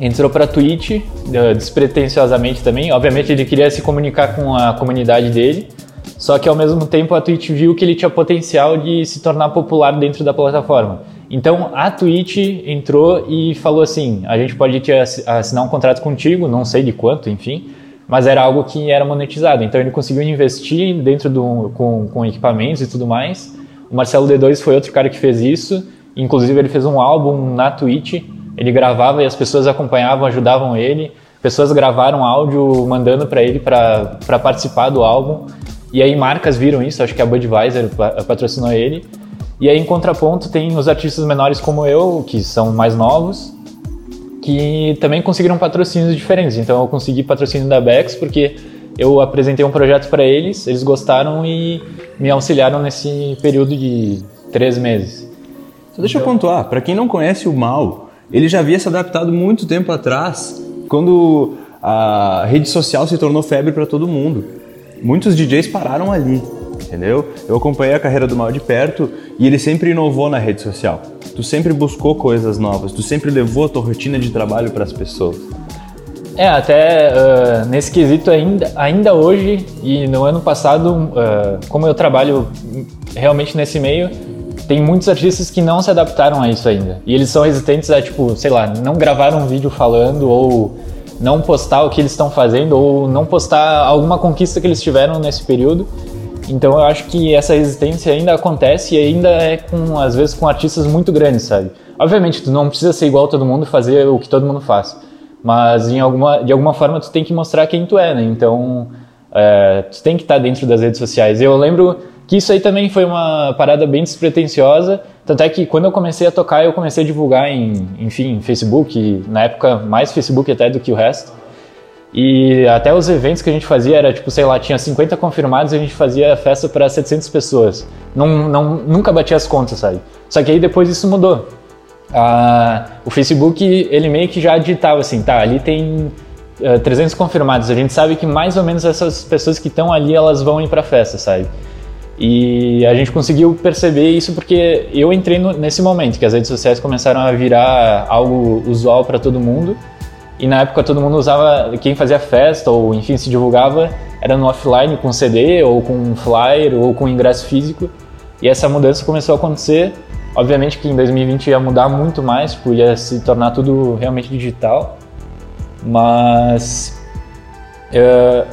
entrou para Twitch eh, despretensiosamente também. Obviamente ele queria se comunicar com a comunidade dele, só que ao mesmo tempo a Twitch viu que ele tinha potencial de se tornar popular dentro da plataforma. Então a Twitch entrou e falou assim: a gente pode te assinar um contrato contigo, não sei de quanto, enfim, mas era algo que era monetizado. Então ele conseguiu investir dentro do com, com equipamentos e tudo mais. O Marcelo D2 foi outro cara que fez isso. Inclusive ele fez um álbum na Twitch. Ele gravava e as pessoas acompanhavam, ajudavam ele. Pessoas gravaram áudio mandando para ele para participar do álbum. E aí marcas viram isso, acho que a Budweiser patrocinou ele. E aí, em contraponto, tem os artistas menores como eu, que são mais novos, que também conseguiram patrocínios diferentes. Então, eu consegui patrocínio da Bex porque eu apresentei um projeto para eles, eles gostaram e me auxiliaram nesse período de três meses. Só deixa então... eu pontuar, para quem não conhece o Mal, ele já havia se adaptado muito tempo atrás, quando a rede social se tornou febre para todo mundo. Muitos DJs pararam ali entendeu? Eu acompanhei a carreira do Mal de perto e ele sempre inovou na rede social. Tu sempre buscou coisas novas, tu sempre levou a tua rotina de trabalho para as pessoas. É, até uh, nesse quesito ainda, ainda hoje e no ano passado, uh, como eu trabalho realmente nesse meio, tem muitos artistas que não se adaptaram a isso ainda. E eles são resistentes a, tipo, sei lá, não gravar um vídeo falando ou não postar o que eles estão fazendo ou não postar alguma conquista que eles tiveram nesse período então eu acho que essa resistência ainda acontece e ainda é com, às vezes, com artistas muito grandes, sabe? Obviamente, tu não precisa ser igual a todo mundo e fazer o que todo mundo faz. Mas em alguma, de alguma forma tu tem que mostrar quem tu é, né? Então é, tu tem que estar dentro das redes sociais. Eu lembro que isso aí também foi uma parada bem despretensiosa. Tanto é que quando eu comecei a tocar, eu comecei a divulgar em, enfim, Facebook, na época mais Facebook até do que o resto. E até os eventos que a gente fazia era tipo, sei lá, tinha 50 confirmados e a gente fazia festa para 700 pessoas. Não, não, nunca batia as contas, sabe? Só que aí depois isso mudou. Ah, o Facebook, ele meio que já ditava assim, tá, ali tem uh, eh, 300 confirmados. A gente sabe que mais ou menos essas pessoas que estão ali, elas vão ir pra festa, sabe? E a gente conseguiu perceber isso porque eu entrei no, nesse momento que as redes sociais começaram a virar algo usual para todo mundo e na época todo mundo usava, quem fazia festa ou enfim se divulgava era no offline com CD ou com flyer ou com ingresso físico. E essa mudança começou a acontecer. Obviamente que em 2020 ia mudar muito mais, tipo, ia se tornar tudo realmente digital. Mas uh,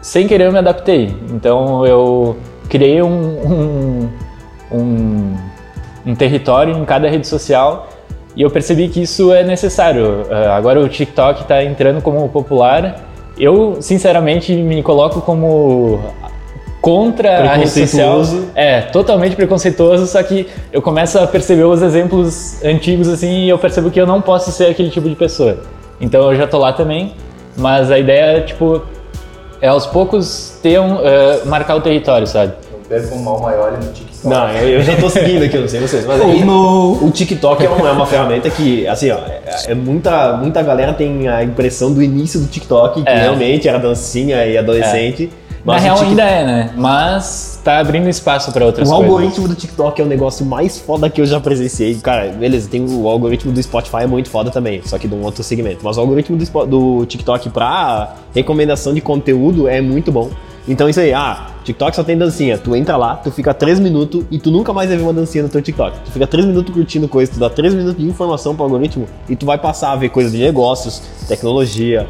sem querer eu me adaptei. Então eu criei um, um, um, um território em cada rede social E eu percebi que isso é necessário. Uh, agora o TikTok está entrando como popular. Eu, sinceramente, me coloco como contra a rede social. É, totalmente preconceituoso, só que eu começo a perceber os exemplos antigos assim e eu percebo que eu não posso ser aquele tipo de pessoa. Então eu já tô lá também, mas a ideia é, tipo, é aos poucos ter um, uh, marcar o território, sabe? perca um mal maior no TikTok. Não, eu, já tô seguindo aqui, não sei vocês. Mas aí, o TikTok é uma, é uma ferramenta que, assim, ó, é, é, muita, muita galera tem a impressão do início do TikTok, que é. realmente era dancinha e adolescente. É. Mas Na real TikTok... ainda é, né? Mas tá abrindo espaço para outras o coisas. O algoritmo do TikTok é o negócio mais foda que eu já presenciei. Cara, beleza, tem o algoritmo do Spotify é muito foda também, só que de um outro segmento. Mas o algoritmo do, do TikTok pra recomendação de conteúdo é muito bom. Então isso aí, ah, TikTok só tem dancinha. Tu entra lá, tu fica 3 minutos e tu nunca mais vai ver uma dancinha no teu TikTok. Tu fica 3 minutos curtindo coisa, tu dá 3 minutos de informação pro algoritmo e tu vai passar a ver coisas de negócios, tecnologia.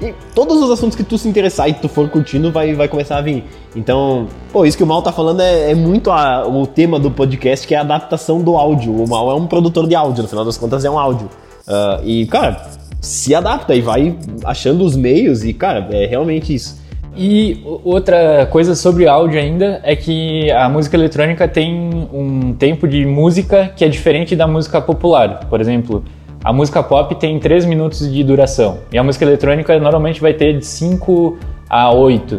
E todos os assuntos que tu se interessar e tu for curtindo vai, vai começar a vir. Então, pô, isso que o Mal tá falando é, é muito a, o tema do podcast, que é a adaptação do áudio. O Mal é um produtor de áudio, no final das contas é um áudio. Uh, e, cara, se adapta e vai achando os meios e, cara, é realmente isso. E outra coisa sobre áudio ainda é que a música eletrônica tem um tempo de música que é diferente da música popular. Por exemplo, a música pop tem 3 minutos de duração e a música eletrônica normalmente vai ter de 5 a 8.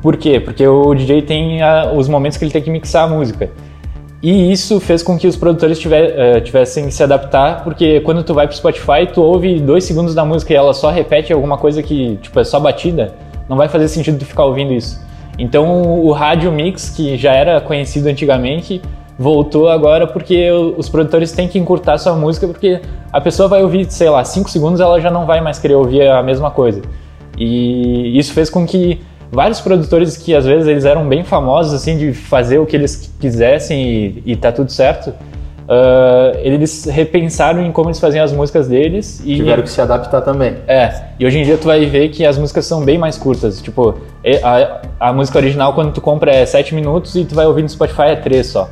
Por quê? Porque o DJ tem a, os momentos que ele tem que mixar a música. E isso fez com que os produtores tiver, uh, tivessem que se adaptar, porque quando tu vai pro Spotify, tu ouve dois segundos da música e ela só repete alguma coisa que, tipo, é só batida não vai fazer sentido tu ficar ouvindo isso. Então o rádio mix, que já era conhecido antigamente, voltou agora porque os produtores têm que encurtar sua música porque a pessoa vai ouvir, sei lá, 5 segundos ela já não vai mais querer ouvir a mesma coisa. E isso fez com que vários produtores que às vezes eles eram bem famosos assim de fazer o que eles quisessem e, e tá tudo certo, Uh, eles repensaram em como eles faziam as músicas deles e tiveram que se adaptar também. É, e hoje em dia tu vai ver que as músicas são bem mais curtas. Tipo, a, a música original quando tu compra é 7 minutos e tu vai ouvir no Spotify é 3 só.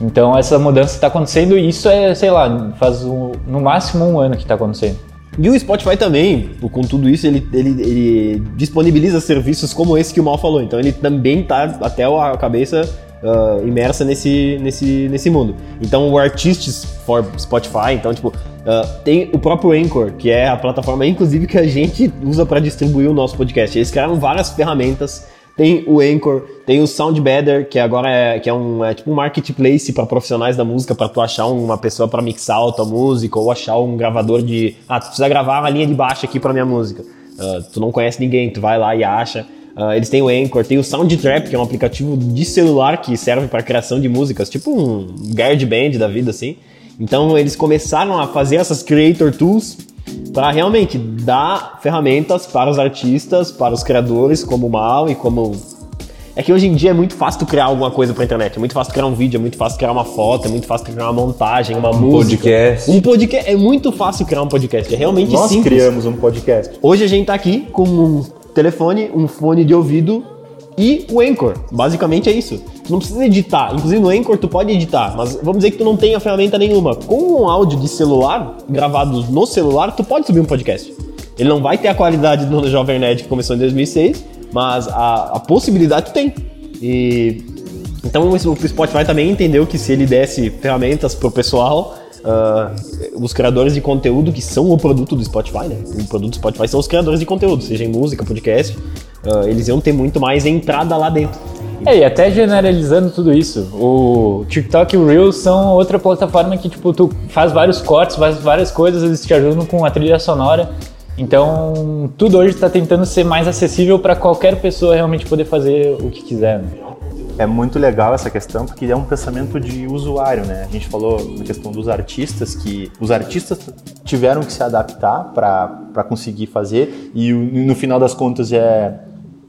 Então essa mudança está acontecendo e isso é, sei lá, faz um, no máximo um ano que está acontecendo. E o Spotify também, com tudo isso, ele, ele, ele disponibiliza serviços como esse que o Mal falou. Então ele também tá até a cabeça uh, imersa nesse, nesse, nesse mundo. Então, o Artists for Spotify, então, tipo, uh, tem o próprio Anchor, que é a plataforma, inclusive, que a gente usa para distribuir o nosso podcast. Eles criaram várias ferramentas. Tem o Anchor, tem o Soundbetter, que agora é, que é, um, é tipo um marketplace para profissionais da música, para tu achar uma pessoa para mixar a tua música, ou achar um gravador de. Ah, tu precisa gravar uma linha de baixo aqui para minha música. Uh, tu não conhece ninguém, tu vai lá e acha. Uh, eles têm o Anchor, tem o Soundtrap, que é um aplicativo de celular que serve para criação de músicas, tipo um GarageBand da vida, assim. Então eles começaram a fazer essas Creator Tools para realmente dar ferramentas para os artistas, para os criadores, como o Mal e como é que hoje em dia é muito fácil tu criar alguma coisa pra internet. É muito fácil criar um vídeo, é muito fácil criar uma foto, é muito fácil criar uma montagem, uma um música. podcast. Um podcast. É muito fácil criar um podcast. É realmente Nós simples. Nós criamos um podcast. Hoje a gente tá aqui com um telefone, um fone de ouvido e o Anchor. Basicamente é isso. Tu não precisa editar. Inclusive no Anchor tu pode editar, mas vamos dizer que tu não tem a ferramenta nenhuma. Com um áudio de celular, gravado no celular, tu pode subir um podcast. Ele não vai ter a qualidade do Jovem Nerd que começou em 2006, mas a, a possibilidade tu tem. E então o Spotify também entendeu que se ele desse ferramentas pro pessoal, uh, os criadores de conteúdo que são o produto do Spotify, né? O produto do Spotify são os criadores de conteúdo, seja em música, podcast, uh, eles iam ter muito mais entrada lá dentro. É, e até generalizando tudo isso, o TikTok e o Reels são outra plataforma que, tipo, tu faz vários cortes, faz várias coisas, eles te ajudam com a trilha sonora. Então, tudo hoje está tentando ser mais acessível para qualquer pessoa realmente poder fazer o que quiser. Né? É muito legal essa questão porque é um pensamento de usuário, né? A gente falou na questão dos artistas que os artistas tiveram que se adaptar para conseguir fazer e no final das contas é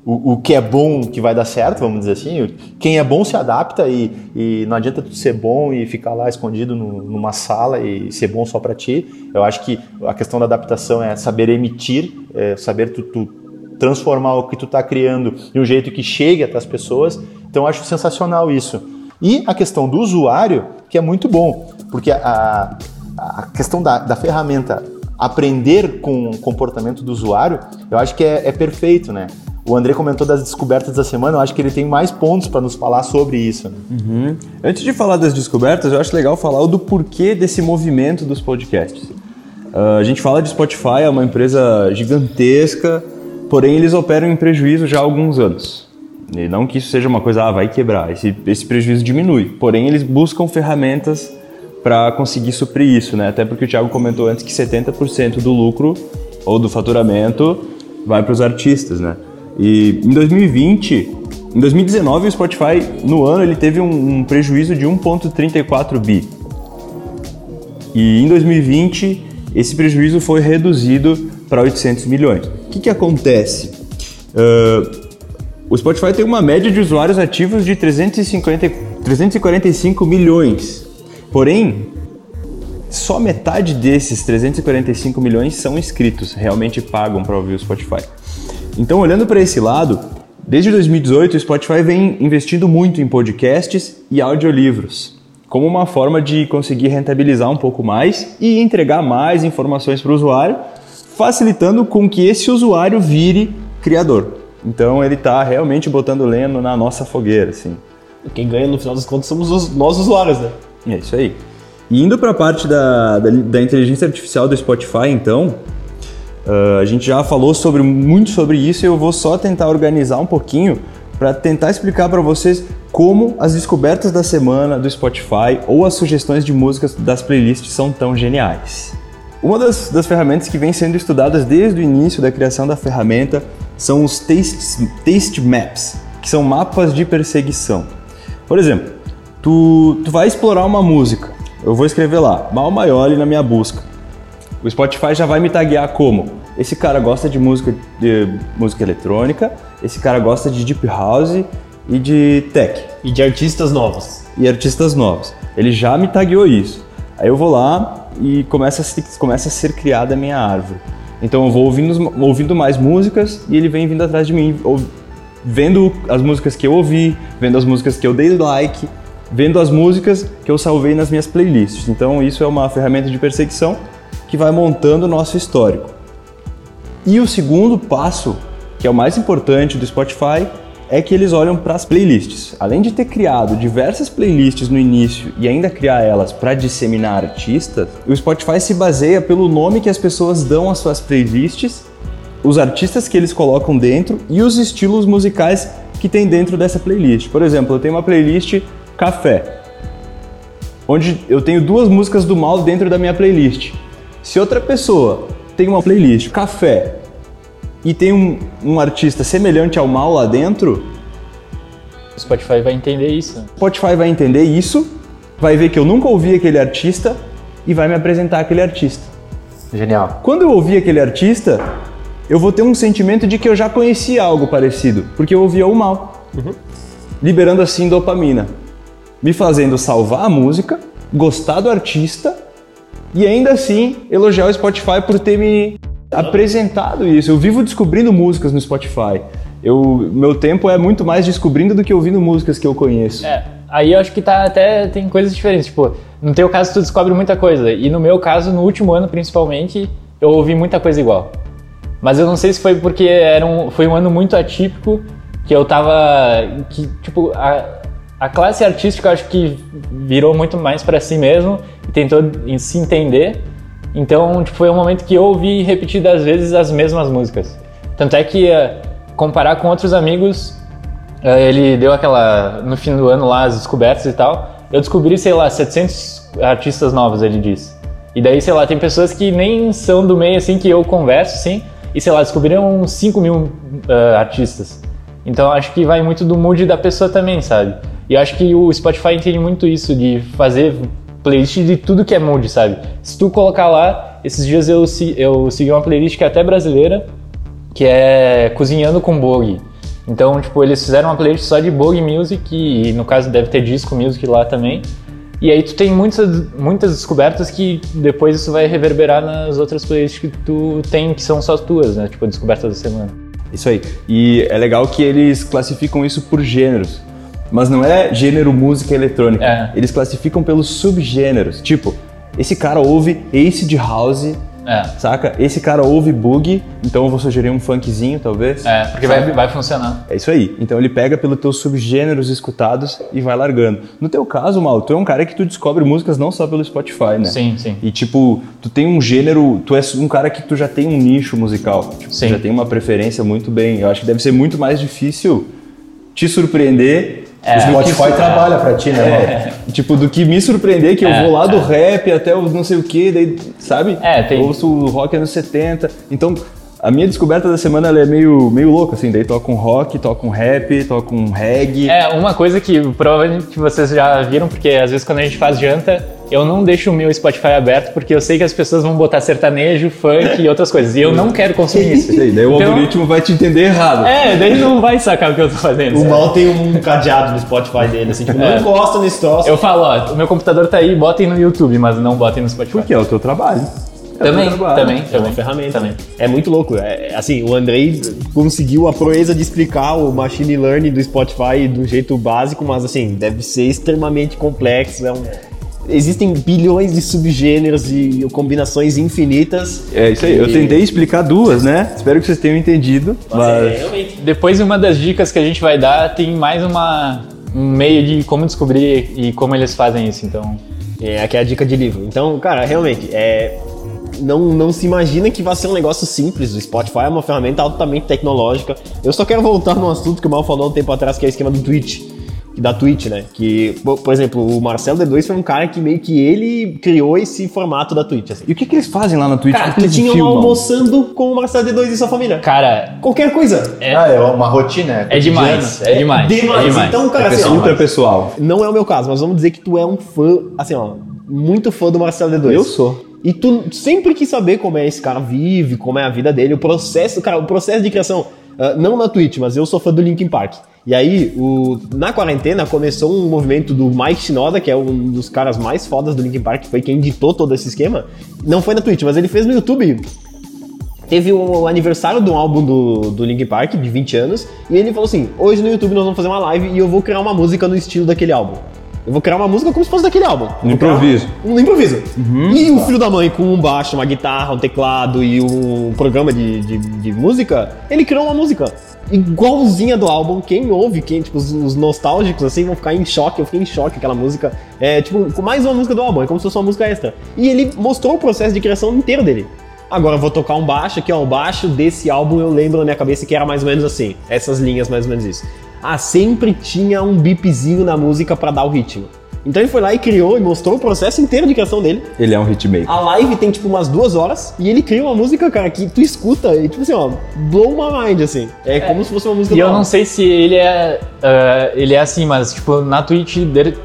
o, o, que é bom que vai dar certo, vamos dizer assim. Quem é bom se adapta e, e não adianta tu ser bom e ficar lá escondido no, numa sala e ser bom só para ti. Eu acho que a questão da adaptação é saber emitir, é saber tu, tu transformar o que tu está criando de um jeito que chegue até as pessoas. Então acho sensacional isso. E a questão do usuário, que é muito bom, porque a, a questão da, da ferramenta aprender com o comportamento do usuário, eu acho que é, é perfeito, né? O André comentou das descobertas da semana, eu acho que ele tem mais pontos para nos falar sobre isso. Uhum. Antes de falar das descobertas, eu acho legal falar do porquê desse movimento dos podcasts. Uh, a gente fala de Spotify, é uma empresa gigantesca, porém eles operam em prejuízo já há alguns anos. E não que isso seja uma coisa, ah, vai quebrar, esse, esse prejuízo diminui. Porém, eles buscam ferramentas para conseguir suprir isso, né? Até porque o Thiago comentou antes que 70% do lucro ou do faturamento vai para os artistas, né? E em 2020, em 2019 o Spotify no ano ele teve um, um prejuízo de 1.34 bi. E em 2020 esse prejuízo foi reduzido para 800 milhões. O que, que acontece? Uh, o Spotify tem uma média de usuários ativos de 350, 345 milhões. Porém, só metade desses 345 milhões são inscritos, realmente pagam para ouvir o Spotify. Então, olhando para esse lado, desde 2018 o Spotify vem investindo muito em podcasts e audiolivros, como uma forma de conseguir rentabilizar um pouco mais e entregar mais informações para o usuário, facilitando com que esse usuário vire criador. Então ele está realmente botando lenha na nossa fogueira, assim. Quem ganha no final das contas somos os, nós usuários, né? É isso aí. E indo para a parte da, da, da, inteligência artificial do Spotify, então, uh, a gente já falou sobre, muito sobre isso e eu vou só tentar organizar um pouquinho para tentar explicar para vocês como as descobertas da semana do Spotify ou as sugestões de músicas das playlists são tão geniais. Uma das, das ferramentas que vem sendo estudadas desde o início da criação da ferramenta são os taste, taste maps, que são mapas de perseguição. Por exemplo, tu, tu vai explorar uma música, eu vou escrever lá, Mal Maioli na minha busca. O Spotify já vai me taguear como esse cara gosta de música, de música eletrônica, esse cara gosta de deep house e de tech. E de artistas novos. E artistas novos. Ele já me tagueou isso. Aí eu vou lá e começa a, começa a ser criada a minha árvore. Então eu vou ouvindo, ouvindo mais músicas e ele vem vindo atrás de mim, ou, vendo as músicas que eu ouvi, vendo as músicas que eu dei like, vendo as músicas que eu salvei nas minhas playlists. Então isso é uma ferramenta de perseguição que vai montando o nosso histórico. E o segundo passo, que é o mais importante do Spotify, é que eles olham para as playlists. Além de ter criado diversas playlists no início e ainda criar elas para disseminar artistas, o Spotify se baseia pelo nome que as pessoas dão às suas playlists, os artistas que eles colocam dentro e os estilos musicais que tem dentro dessa playlist. Por exemplo, eu tenho uma playlist Café, onde eu tenho duas músicas do mal dentro da minha playlist. Se outra pessoa tem uma playlist Café e tem um, um artista semelhante ao mal lá dentro, o Spotify vai entender isso. Spotify vai entender isso, vai ver que eu nunca ouvi aquele artista e vai me apresentar aquele artista. Genial. Quando eu ouvir aquele artista, eu vou ter um sentimento de que eu já conhecia algo parecido, porque eu ouvia o mal. Uhum. Liberando assim dopamina. Me fazendo salvar a música, gostar do artista e ainda assim elogiar o Spotify por ter me apresentado isso. Eu vivo descobrindo músicas no Spotify. Eu, meu tempo é muito mais descobrindo do que ouvindo músicas que eu conheço. É, aí eu acho que tá até tem coisas diferentes. Tipo, no teu caso tu descobre muita coisa e no meu caso, no último ano principalmente, eu ouvi muita coisa igual. Mas eu não sei se foi porque era um, foi um ano muito atípico que eu tava que tipo a, a classe artística acho que virou muito mais para si mesmo e tentou se entender então, tipo, foi um momento que eu ouvi repetidas vezes as mesmas músicas. Tanto é que, uh, comparar com outros amigos, uh, ele deu aquela, no fim do ano lá, as descobertas e tal. Eu descobri, sei lá, 700 artistas novos, ele disse. E daí, sei lá, tem pessoas que nem são do meio, assim, que eu converso, assim, e sei lá, descobriram 5 mil uh, artistas. Então, acho que vai muito do mood da pessoa também, sabe? E acho que o Spotify entende muito isso, de fazer playlist de tudo que é mood, sabe? Se tu colocar lá, esses dias eu, eu segui uma playlist que é até brasileira, que é Cozinhando com Bog. Então, tipo, eles fizeram uma playlist só de Bog Music, e no caso deve ter Disco Music lá também. E aí tu tem muitas, muitas descobertas que depois isso vai reverberar nas outras playlists que tu tem, que são só tuas, né? Tipo, descobertas da semana. Isso aí. E é legal que eles classificam isso por gêneros. Mas não é gênero música eletrônica. É. Eles classificam pelos subgêneros. Tipo, esse cara ouve Ace de House, É. saca? Esse cara ouve boogie, então eu vou sugerir um funkzinho, talvez. É, porque Sabe? vai, vai funcionar. É isso aí. Então ele pega pelos teus subgêneros escutados e vai largando. No teu caso, Mal, tu é um cara que tu descobre músicas não só pelo Spotify, né? Sim, sim. E tipo, tu tem um gênero, tu és um cara que tu já tem um nicho musical. Tipo, tu Sim. já tem uma preferência muito bem. Eu acho que deve ser muito mais difícil te surpreender. É. O Spotify trabalha pra ti, né, Mauro? Tipo, do que me surpreender, que eu É, vou lá do rap até o não sei o que, daí, sabe? É, tem- Ouço o rock anos 70. Então, a minha descoberta da semana é meio, meio louca, assim. Daí toca um rock, toca um rap, toca um reggae. É, uma coisa que provavelmente vocês já viram, porque às vezes quando a gente faz janta, eu não deixo o meu Spotify aberto, porque eu sei que as pessoas vão botar sertanejo, funk e outras coisas. E eu não quero consumir isso. Daí, daí o Então- algoritmo vai te entender errado. É, daí não vai sacar o que eu tô fazendo. O sabe? Mal tem um cadeado no Spotify dele, assim, tipo, não É. encosta nesse troço. Eu falo, ó, o meu computador tá aí, botem no YouTube, mas não botem no Spotify. Porque é o teu trabalho. É Também, também, É uma ferramenta. Também. É muito louco. É, assim, o Andrei conseguiu a proeza de explicar o machine learning do Spotify do jeito básico, mas assim, deve ser extremamente complexo. É um- Existem bilhões de subgêneros e combinações infinitas. É isso aí. Eu tentei explicar duas, né? Espero que vocês tenham entendido. Mas, é, realmente. Depois de uma das dicas que a gente vai dar, tem mais uma, um meio de como descobrir e como eles fazem isso, então... É, aqui é a dica de livro. Então, cara, realmente, é, não, não se imagina que vai ser um negócio simples. O Spotify é uma ferramenta altamente tecnológica. Eu só quero voltar num assunto que o Mal falou um tempo atrás, que é o esquema do Twitch. Da Twitch, né? Que, por exemplo, o Marcelo D2 foi um cara que meio que ele criou esse formato da Twitch. Assim. E o que, que eles fazem lá na Twitch? Cara, eles tinha um filmam? almoçando com o Marcelo D2 e sua família. Cara, Qualquer coisa. é, Ah, é uma rotina. é demais, é demais, demais. é demais. Então, cara, É assim, pessoal, ó, ultra pessoal. não é o meu caso, mas vamos dizer que tu é um fã, assim, ó, muito fã do Marcelo D2. Eu sou. E tu sempre quis saber como é esse cara vive, como é a vida dele, o processo, cara, o processo de criação. ah, não na Twitch, mas eu sou fã do Linkin Park. E aí, o, na quarentena, começou um movimento do Mike Shinoda, que é um dos caras mais fodas do Linkin Park, que foi quem ditou todo esse esquema. Não foi na Twitch, mas ele fez no YouTube. Teve o aniversário do álbum do, do Linkin Park, de 20 anos, e ele falou assim: hoje no YouTube nós vamos fazer uma live e eu vou criar uma música no estilo daquele álbum. Eu vou criar uma música como se fosse daquele álbum. No improviso. Um, no improviso. E o filho da mãe, com um baixo, uma guitarra, um teclado e um programa de, de, de música, ele criou uma música igualzinha do álbum. Quem ouve, quem, tipo, os, os nostálgicos, assim, vão ficar em choque. Eu fiquei em choque aquela música. É, tipo, com mais uma música do álbum, é como se fosse uma música extra. E ele mostrou o processo de criação inteiro dele. Agora eu vou tocar um baixo aqui, ó. O baixo desse álbum eu lembro na minha cabeça que era mais ou menos assim. Essas linhas, mais ou menos isso. Ah, sempre tinha um bipzinho na música pra dar o ritmo. Então ele foi lá e criou e mostrou o processo inteiro de criação dele. Ele é um hitmaker. A live tem tipo umas duas horas e ele cria uma música, cara, que tu escuta e tipo assim, ó, blow my mind, assim. É, como se fosse uma música E eu não sei se ele é, ah, ele é assim, mas tipo, na Twitch, dele-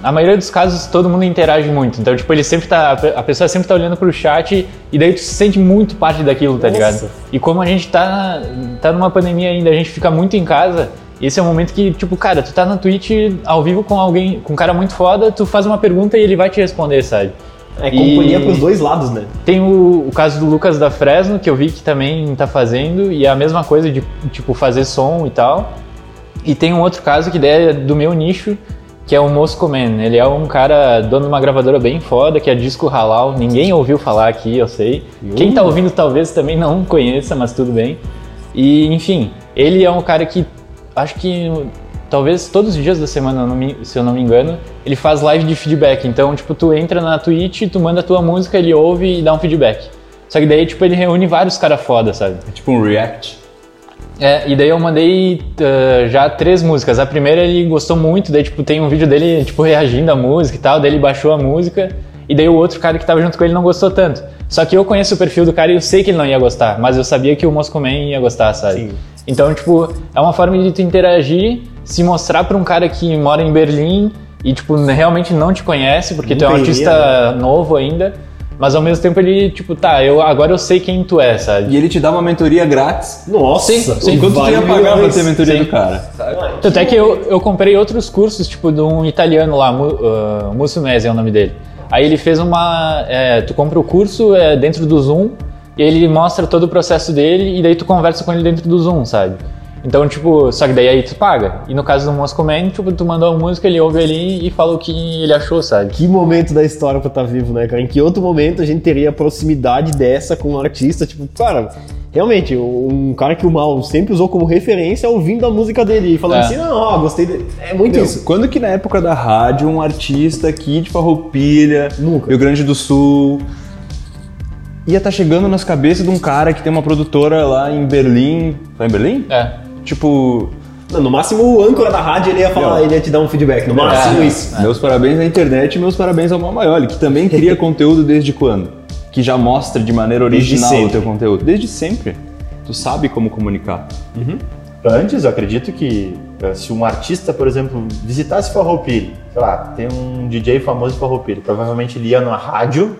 na maioria dos casos, todo mundo interage muito. Então, tipo, ele sempre tá. A pessoa sempre tá olhando pro chat e daí tu se sente muito parte daquilo, tá Nossa. ligado? E como a gente tá, tá numa pandemia ainda, a gente fica muito em casa. Esse é o momento que, tipo, cara, tu tá na Twitch ao vivo com alguém, com um cara muito foda, tu faz uma pergunta e ele vai te responder, sabe? É companhia E- pros dois lados, né? Tem o, o caso do Lucas da Fresno, que eu vi que também tá fazendo, e é a mesma coisa de, tipo, fazer som e tal. E tem um outro caso que é do meu nicho, que é o Moscow Man. Ele é um cara, dono de uma gravadora bem foda, que é Disco Halal. Ninguém ouviu falar aqui, eu sei. Quem tá ouvindo talvez também não conheça, mas tudo bem. E, enfim, ele é um cara que, acho que talvez todos os dias da semana, se eu não me engano, ele faz live de feedback. Então, tipo, tu entra na Twitch, tu manda a tua música, ele ouve e dá um feedback. Só que daí, tipo, ele reúne vários caras foda, sabe? É tipo um react. É, e daí eu mandei ah, já três músicas. A primeira ele gostou muito, daí tipo, tem um vídeo dele tipo reagindo à música e tal, daí ele baixou a música. E daí o outro cara que tava junto com ele não gostou tanto. Só que eu conheço o perfil do cara e eu sei que ele não ia gostar, mas eu sabia que o Moscow Man ia gostar, sabe? Sim. Então, tipo, é uma forma de tu interagir, se mostrar pra um cara que mora em Berlim e, tipo, realmente não te conhece, porque tu é um artista novo ainda, mas ao mesmo tempo ele, tipo, tá, eu, agora eu sei quem tu é, sabe? E ele te dá uma mentoria grátis. Nossa! Sim, sim. Enquanto tu ia pagar pra ter a mentoria Sim. do cara. Tanto é que eu, eu comprei outros cursos, tipo, de um italiano lá, uh, é o nome dele. Aí ele fez uma. é, tu compra o curso é, dentro do Zoom, e ele mostra todo o processo dele, e daí tu conversa com ele dentro do Zoom, sabe? Então, tipo, só que daí aí tu paga. E no caso do Moscow Man, tipo, tu mandou uma música, ele ouve ali e fala o que ele achou, sabe? Que momento da história pra estar vivo, né, cara? Em que outro momento a gente teria a proximidade dessa com um artista? Tipo, cara, realmente, um cara que o Mal sempre usou como referência ouvindo a música dele e falando É. assim, não, ó, gostei dele. É muito Meu, isso. Quando que na época da rádio um artista aqui de Farroupilha, Nunca. Rio Grande do Sul, ia estar chegando nas cabeças de um cara que tem uma produtora lá em Berlim. Lá em Berlim? É. Tipo, Não, no máximo o âncora da rádio ele ia falar, Não. ele ia te dar um feedback. No máximo É. isso. meus parabéns à internet e meus parabéns ao Mamaioli, que também cria conteúdo desde quando? Que já mostra de maneira original o teu conteúdo. Desde sempre. Tu sabe como comunicar. Antes, eu acredito que eh, se um artista, por exemplo, visitasse Farroupilha, sei lá, tem um DJ famoso em Farroupilha, provavelmente ele ia na rádio,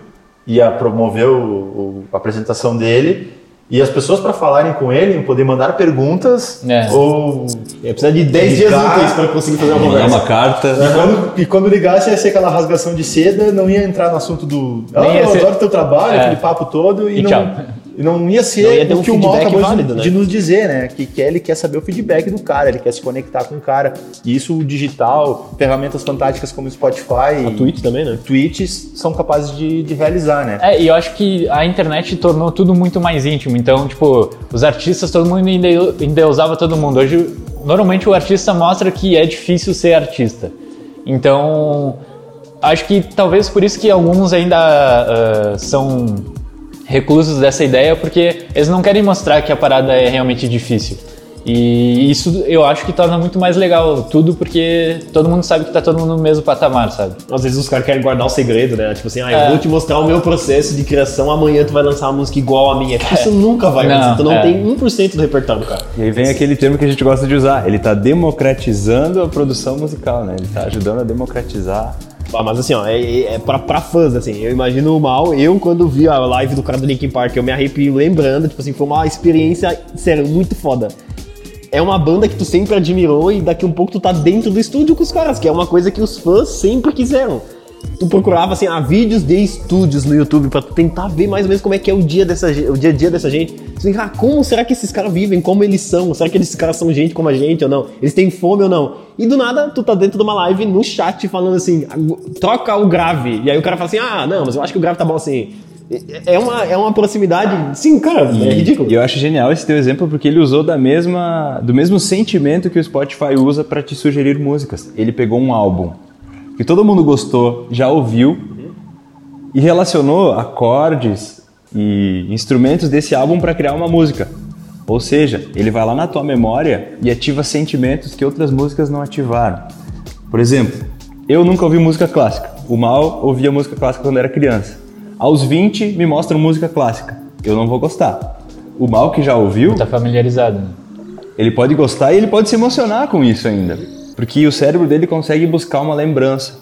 ia promover o, o- a apresentação dele, e as pessoas para falarem com ele poder mandar perguntas É. ou Ia precisar de 10 dias úteis pra conseguir fazer uma conversa. uma carta. E quando, e quando ligasse ia ser aquela rasgação de seda, não ia entrar no assunto do ah, Nem eu ser- adoro teu trabalho, É. aquele papo todo, e, E não, tchau. e não ia ser Não ia ter o um que o Mal feedback acabou de- válido, né? de nos dizer, né? Que, que ele quer saber o feedback do cara, ele quer se conectar com o cara. E isso o digital, ferramentas fantásticas como o Spotify A e Twitch também, né? tweets são capazes de, de realizar, né? É, e eu acho que a internet tornou tudo muito mais íntimo. Então, tipo, os artistas, todo mundo ende- endeusava todo mundo. Hoje, normalmente o artista mostra que é difícil ser artista. Então, acho que talvez por isso que alguns ainda ah, são reclusos dessa ideia, porque eles não querem mostrar que a parada é realmente difícil. E isso eu acho que torna muito mais legal tudo, porque todo mundo sabe que tá todo mundo no mesmo patamar, sabe? Às vezes os caras querem guardar o segredo, né? Tipo assim, ah, eu É. vou te mostrar o meu processo de criação, amanhã tu vai lançar uma música igual a minha. Tipo, Isso nunca vai Não, acontecer. Tu não é. tem 1% do repertório, cara. E aí vem aquele termo que a gente gosta de usar. Ele tá democratizando a produção musical, né? Ele tá ajudando a democratizar. Mas assim, ó, é, é- pra, pra fãs, assim. Eu imagino mal. Eu, quando vi a live do cara do Linkin Park, eu me arrepio lembrando. Tipo assim, foi uma experiência, sério, muito foda. É uma banda que tu sempre admirou e daqui um pouco tu tá dentro do estúdio com os caras, que é uma coisa que os fãs sempre quiseram. Tu procurava, assim, ah, vídeos de estúdios no YouTube pra tu tentar ver mais ou menos como é que é o dia, dessa, o dia a dia dessa gente. Fica, ah, como será que esses caras vivem? Como eles são? Será que esses caras são gente como a gente ou não? Eles têm fome ou não? E do nada, tu tá dentro de uma live no chat falando assim, "Agu- troca o grave. E aí o cara fala assim, ah, não, mas eu acho que o grave tá bom assim. É uma, é uma proximidade. Sim, cara, é ridículo. E eu acho genial esse teu exemplo porque ele usou da mesma, do mesmo sentimento que o Spotify usa para te sugerir músicas. Ele pegou um álbum que todo mundo gostou, já ouviu e relacionou acordes e instrumentos desse álbum para criar uma música. Ou seja, ele vai lá na tua memória e ativa sentimentos que outras músicas não ativaram. Por exemplo, eu nunca ouvi música clássica. O Mal ouvia música clássica quando era criança. Aos 20 me mostram música clássica. Eu não vou gostar. O Mal que já ouviu, Tá familiarizado, né? ele pode gostar e ele pode se emocionar com isso ainda. Porque o cérebro dele consegue buscar uma lembrança.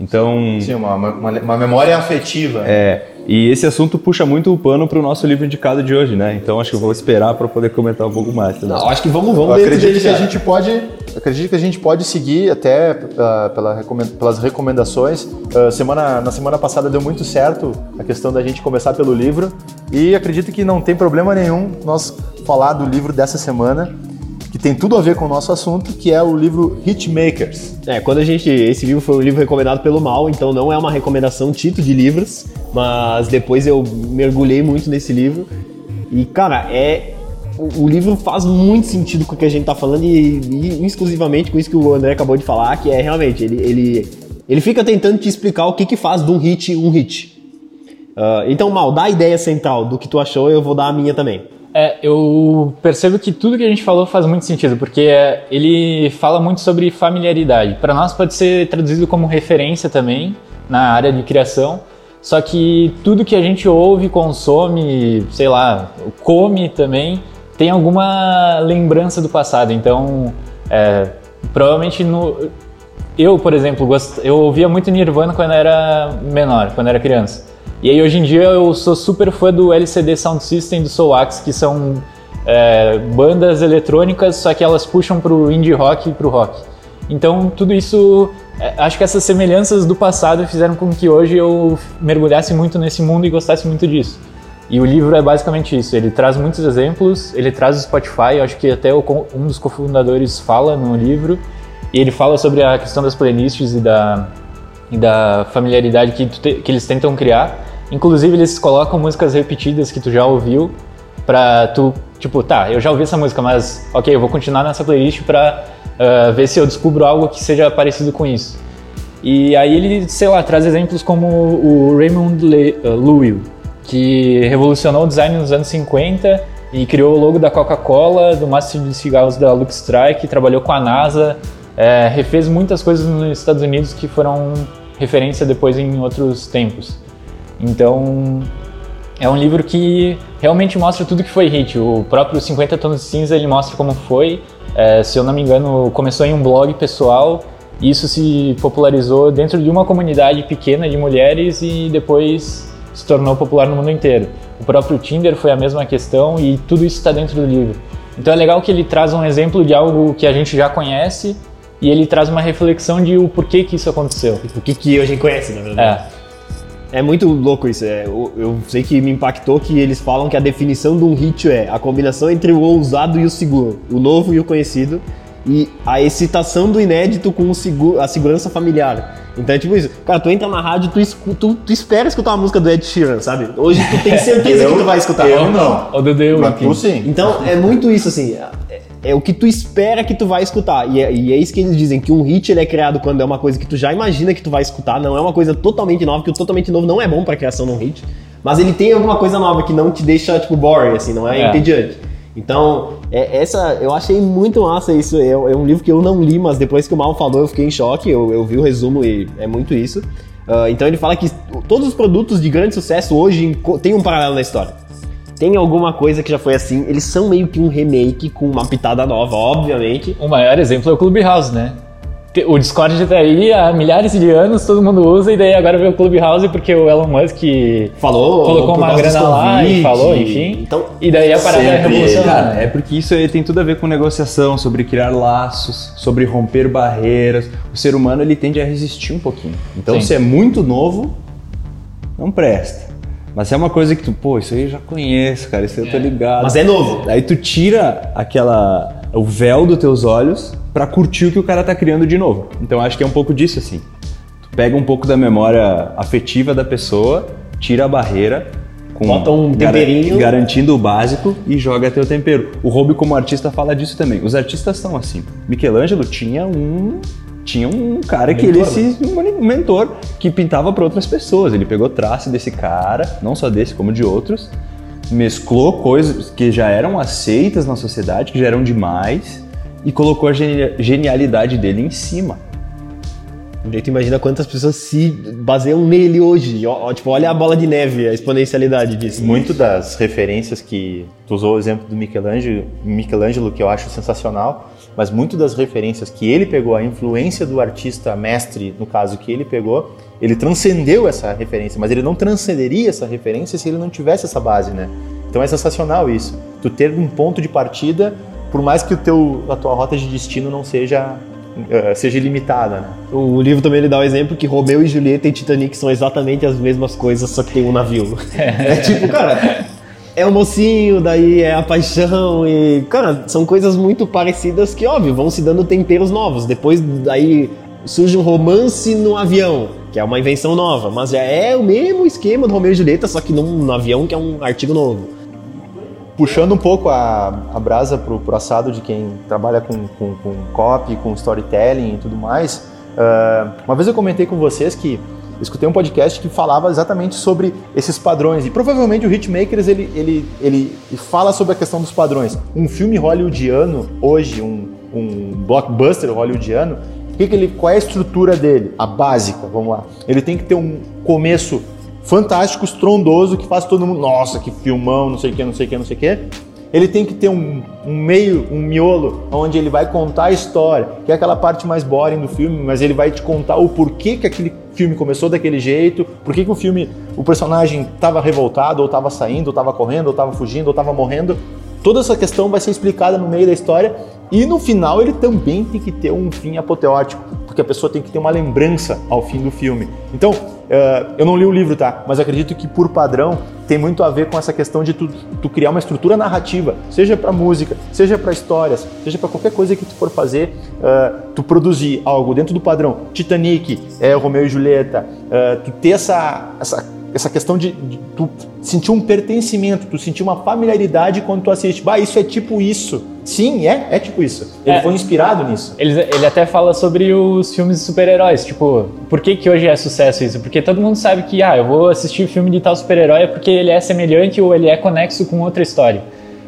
Então, Sim, uma, uma, uma memória afetiva. é, e esse assunto puxa muito o pano para o nosso livro indicado de hoje, né? Então acho que eu vou esperar para poder comentar um pouco mais. Tá? Não, acho que vamos, Eu vamos dentro acredito dele que a gente pode, eu acredito que a gente pode seguir até ah, pela pelas recomendações. Ah, semana, na semana passada deu muito certo a questão da gente começar pelo livro e acredito que não tem problema nenhum nós falar do livro dessa semana que tem tudo a ver com o nosso assunto, que é o livro Hitmakers. É, quando a gente. Esse livro foi um livro recomendado pelo Mal, então não é uma recomendação título de livros, mas depois eu mergulhei muito nesse livro. E, cara, é. O, livro faz muito sentido com o que a gente tá falando e, e exclusivamente com isso que o André acabou de falar, que é realmente, ele, ele, ele fica tentando te explicar o que, que faz de um hit um hit. Ah, então, Mal, dá a ideia central do que tu achou, eu vou dar a minha também. É, eu percebo que tudo que a gente falou faz muito sentido, porque é, ele fala muito sobre familiaridade. Para nós pode ser traduzido como referência também na área de criação, só que tudo que a gente ouve, consome, sei lá, come também, tem alguma lembrança do passado. Então, é, provavelmente no, eu, por exemplo, gost... eu ouvia muito Nirvana quando era menor, quando era criança. E aí hoje em dia eu sou super fã do LCD Sound System do Soul Axe, que são é, bandas eletrônicas, só que elas puxam pro indie rock e pro rock. Então tudo isso, é, acho que essas semelhanças do passado fizeram com que hoje eu mergulhasse muito nesse mundo e gostasse muito disso. E o livro é basicamente isso. Ele traz muitos exemplos, ele traz o Spotify, acho que até um dos cofundadores fala no livro. E ele fala sobre a questão das playlists e da, e da familiaridade que, te- que eles tentam criar. Inclusive, eles colocam músicas repetidas que tu já ouviu pra tu, tipo, tá, eu já ouvi essa música, mas ok, eu vou continuar nessa playlist pra ah, ver se eu descubro algo que seja parecido com isso. E aí ele, sei lá, traz exemplos como o Raymond Le, uh, Luil, que revolucionou o design nos anos 50 e criou o logo da Coca-Cola, do Master de Cigarros da Lux Strike, trabalhou com a NASA, é, refez muitas coisas nos Estados Unidos que foram referência depois em outros tempos. Então, é um livro que realmente mostra tudo que foi hit. O próprio 50 Tons de Cinza ele mostra como foi. É, se eu não me engano, começou em um blog pessoal. e Isso se popularizou dentro de uma comunidade pequena de mulheres e depois se tornou popular no mundo inteiro. O próprio Tinder foi a mesma questão e tudo isso está dentro do livro. Então é legal que ele traz um exemplo de algo que a gente já conhece e ele traz uma reflexão de o porquê que isso aconteceu. O que, que a gente conhece, na verdade. É, É muito louco isso. É, eu, eu sei que me impactou que eles falam que a definição de um hit é a combinação entre o ousado e o seguro, o novo e o conhecido, e a excitação do inédito com o seguro, a segurança familiar. Então é tipo isso. Cara, tu entra na rádio, tu, escu- tu, tu espera escutar uma música do Ed Sheeran, sabe? Hoje tu tem certeza que tu vai escutar. Eu não. o Dudu Mas tu sim. Então é muito isso assim. É, o que tu espera que tu vai escutar. E é, e é isso que eles dizem, que um hit ele é criado quando é uma coisa que tu já imagina que tu vai escutar, não é uma coisa totalmente nova, que o totalmente novo não é bom pra criação de um hit. Mas ele tem alguma coisa nova que não te deixa, tipo, boring, assim, não é, É. entediante. Então, é- essa, eu achei muito massa isso. É, é um livro que eu não li, mas depois que o Mal falou, eu fiquei em choque. Eu, eu vi o resumo e é muito isso. Ah, então ele fala que todos os produtos de grande sucesso hoje têm um paralelo na história tem alguma coisa que já foi assim. Eles são meio que um remake com uma pitada nova, obviamente. O maior exemplo é o Clubhouse, né? O Discord tá aí há milhares de anos, todo mundo usa, e daí agora veio o Clubhouse porque o Elon Musk Falou, colocou uma grana lá e falou, enfim. Então, E daí a parada é Sempre revolucionária. Cara, é porque isso aí tem tudo a ver com negociação, sobre criar laços, sobre romper barreiras. O ser humano ele tende a resistir um pouquinho. Então, Sim. se é muito novo, não presta. Mas se é uma coisa que tu, pô, isso aí eu já conheço, cara, isso aí eu tô ligado. mas é novo. Aí tu tira aquela o véu dos teus olhos pra curtir o que o cara tá criando de novo. Então acho que é um pouco disso assim. Tu pega um pouco da memória afetiva da pessoa, tira a barreira com Bota um gar- temperinho. garantindo o básico e joga teu tempero. O Robbie como artista fala disso também. Os artistas são assim. Michelangelo tinha um tinha um cara que ele Mentor, se um mentor que pintava para outras pessoas. Ele pegou traço desse cara, não só desse como de outros, mesclou coisas que já eram aceitas na sociedade, que já eram demais, e colocou a genia- genialidade dele em cima. A gente imagina quantas pessoas se baseiam nele hoje. Ó, tipo, olha a bola de neve, a exponencialidade disso. Muito das referências que tu usou o exemplo do Michelangelo, Michelangelo que eu acho sensacional, mas muito das referências que ele pegou, a influência do artista mestre, no caso que ele pegou, ele transcendeu essa referência, mas ele não transcenderia essa referência se ele não tivesse essa base, né? Então é sensacional isso. Tu ter um ponto de partida, por mais que o teu, a tua rota de destino não seja eh, seja limitada, né? O livro também ele dá o exemplo que Romeu e Julieta e Titanic são exatamente as mesmas coisas, só que tem um navio. É tipo, cara, é o mocinho, daí é a paixão e, cara, são coisas muito parecidas que, óbvio, vão se dando temperos novos. Depois daí surge um romance no avião, que é uma invenção nova, mas já é o mesmo esquema do Romeu e Julieta, só que num, no avião que é um artigo novo. puxando um pouco a, a brasa pro, pro assado de quem trabalha com, com, com copy, com storytelling e tudo mais, ah, uma vez eu comentei com vocês que escutei um podcast que falava exatamente sobre esses padrões e provavelmente o Hitmakers ele, ele, ele fala sobre a questão dos padrões. Um filme hollywoodiano hoje, um, um blockbuster hollywoodiano, que que ele, qual é a estrutura dele? A básica, vamos lá. Ele tem que ter um começo fantástico, estrondoso, que faz todo mundo, nossa, que filmão, não sei o que, não sei o que, não sei o que. Ele tem que ter um, um meio, um miolo, onde ele vai contar a história, que é aquela parte mais boring do filme, mas ele vai te contar o porquê que aquele filme começou daquele jeito, por que que o filme, o personagem estava revoltado, ou estava saindo, ou estava correndo, ou estava fugindo, ou estava morrendo. Toda essa questão vai ser explicada no meio da história e no final ele também tem que ter um fim apoteótico, porque a pessoa tem que ter uma lembrança ao fim do filme. Então, eh, eu não li o livro, tá? Mas acredito que por padrão tem muito a ver com essa questão de tu, tu criar uma estrutura narrativa, seja para música, seja para histórias, seja para qualquer coisa que tu for fazer, eh, tu produzir algo dentro do padrão. Titanic, é Romeu e Julieta, eh, tu ter essa, essa essa questão de, de, tu sentir um pertencimento, tu sentir uma familiaridade quando tu assiste. Bah, isso é tipo isso. Sim, é, é tipo isso. Ele É. foi inspirado nisso. Ele, ele até fala sobre os filmes de super-heróis, tipo, por que, que hoje é sucesso isso? Porque todo mundo sabe que, ah, eu vou assistir o filme de tal super-herói porque ele é semelhante ou ele é conexo com outra história.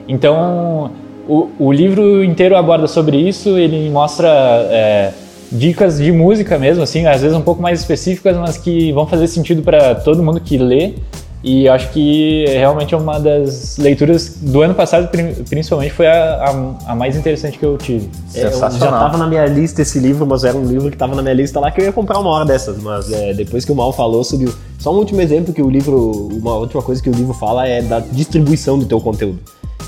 Então, o, o livro inteiro aborda sobre isso, ele mostra é, dicas de música mesmo, assim, às vezes um pouco mais específicas, mas que vão fazer sentido para todo mundo que lê. E acho que realmente é uma das leituras do ano passado, principalmente, foi a, a, a mais interessante que eu tive. É, eu já Sensacional. tava na minha lista esse livro, mas era um livro que tava na minha lista lá que eu ia comprar uma hora dessas. Mas é, depois que o Mal falou sobre. o- Só um último exemplo que o livro. Uma última coisa que o livro fala é da distribuição do teu conteúdo.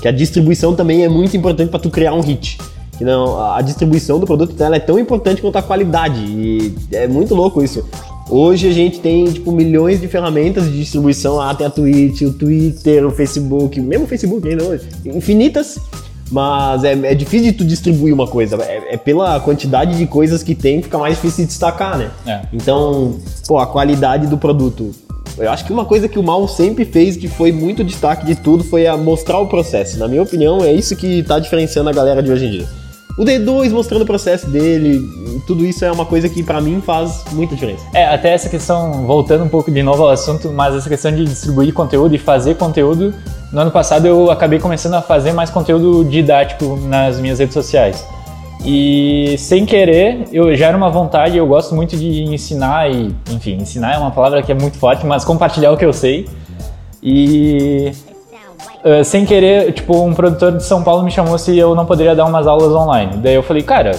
Que a distribuição também é muito importante para tu criar um hit. Que não, a distribuição do produto dela é tão importante quanto a qualidade. E é muito louco isso. Hoje a gente tem tipo milhões de ferramentas de distribuição. Ah, tem a Twitch, o Twitter, o Facebook, mesmo o Facebook ainda hoje. Infinitas. Mas é, é difícil de tu distribuir uma coisa. É, é pela quantidade de coisas que tem, fica mais difícil de destacar, né? É. Então, pô, a qualidade do produto. Eu acho que uma coisa que o Mal sempre fez, que foi muito destaque de tudo, foi a mostrar o processo. Na minha opinião, é isso que tá diferenciando a galera de hoje em dia. O D2 mostrando o processo dele, tudo isso é uma coisa que pra mim faz muita diferença. É, até essa questão, voltando um pouco de novo ao assunto, mas essa questão de distribuir conteúdo e fazer conteúdo, no ano passado eu acabei começando a fazer mais conteúdo didático nas minhas redes sociais. E sem querer, eu já era uma vontade, eu gosto muito de ensinar e, enfim, ensinar é uma palavra que é muito forte, mas compartilhar o que eu sei. E Uh, sem querer, tipo, um produtor de São Paulo me chamou se eu não poderia dar umas aulas online. Daí eu falei, cara,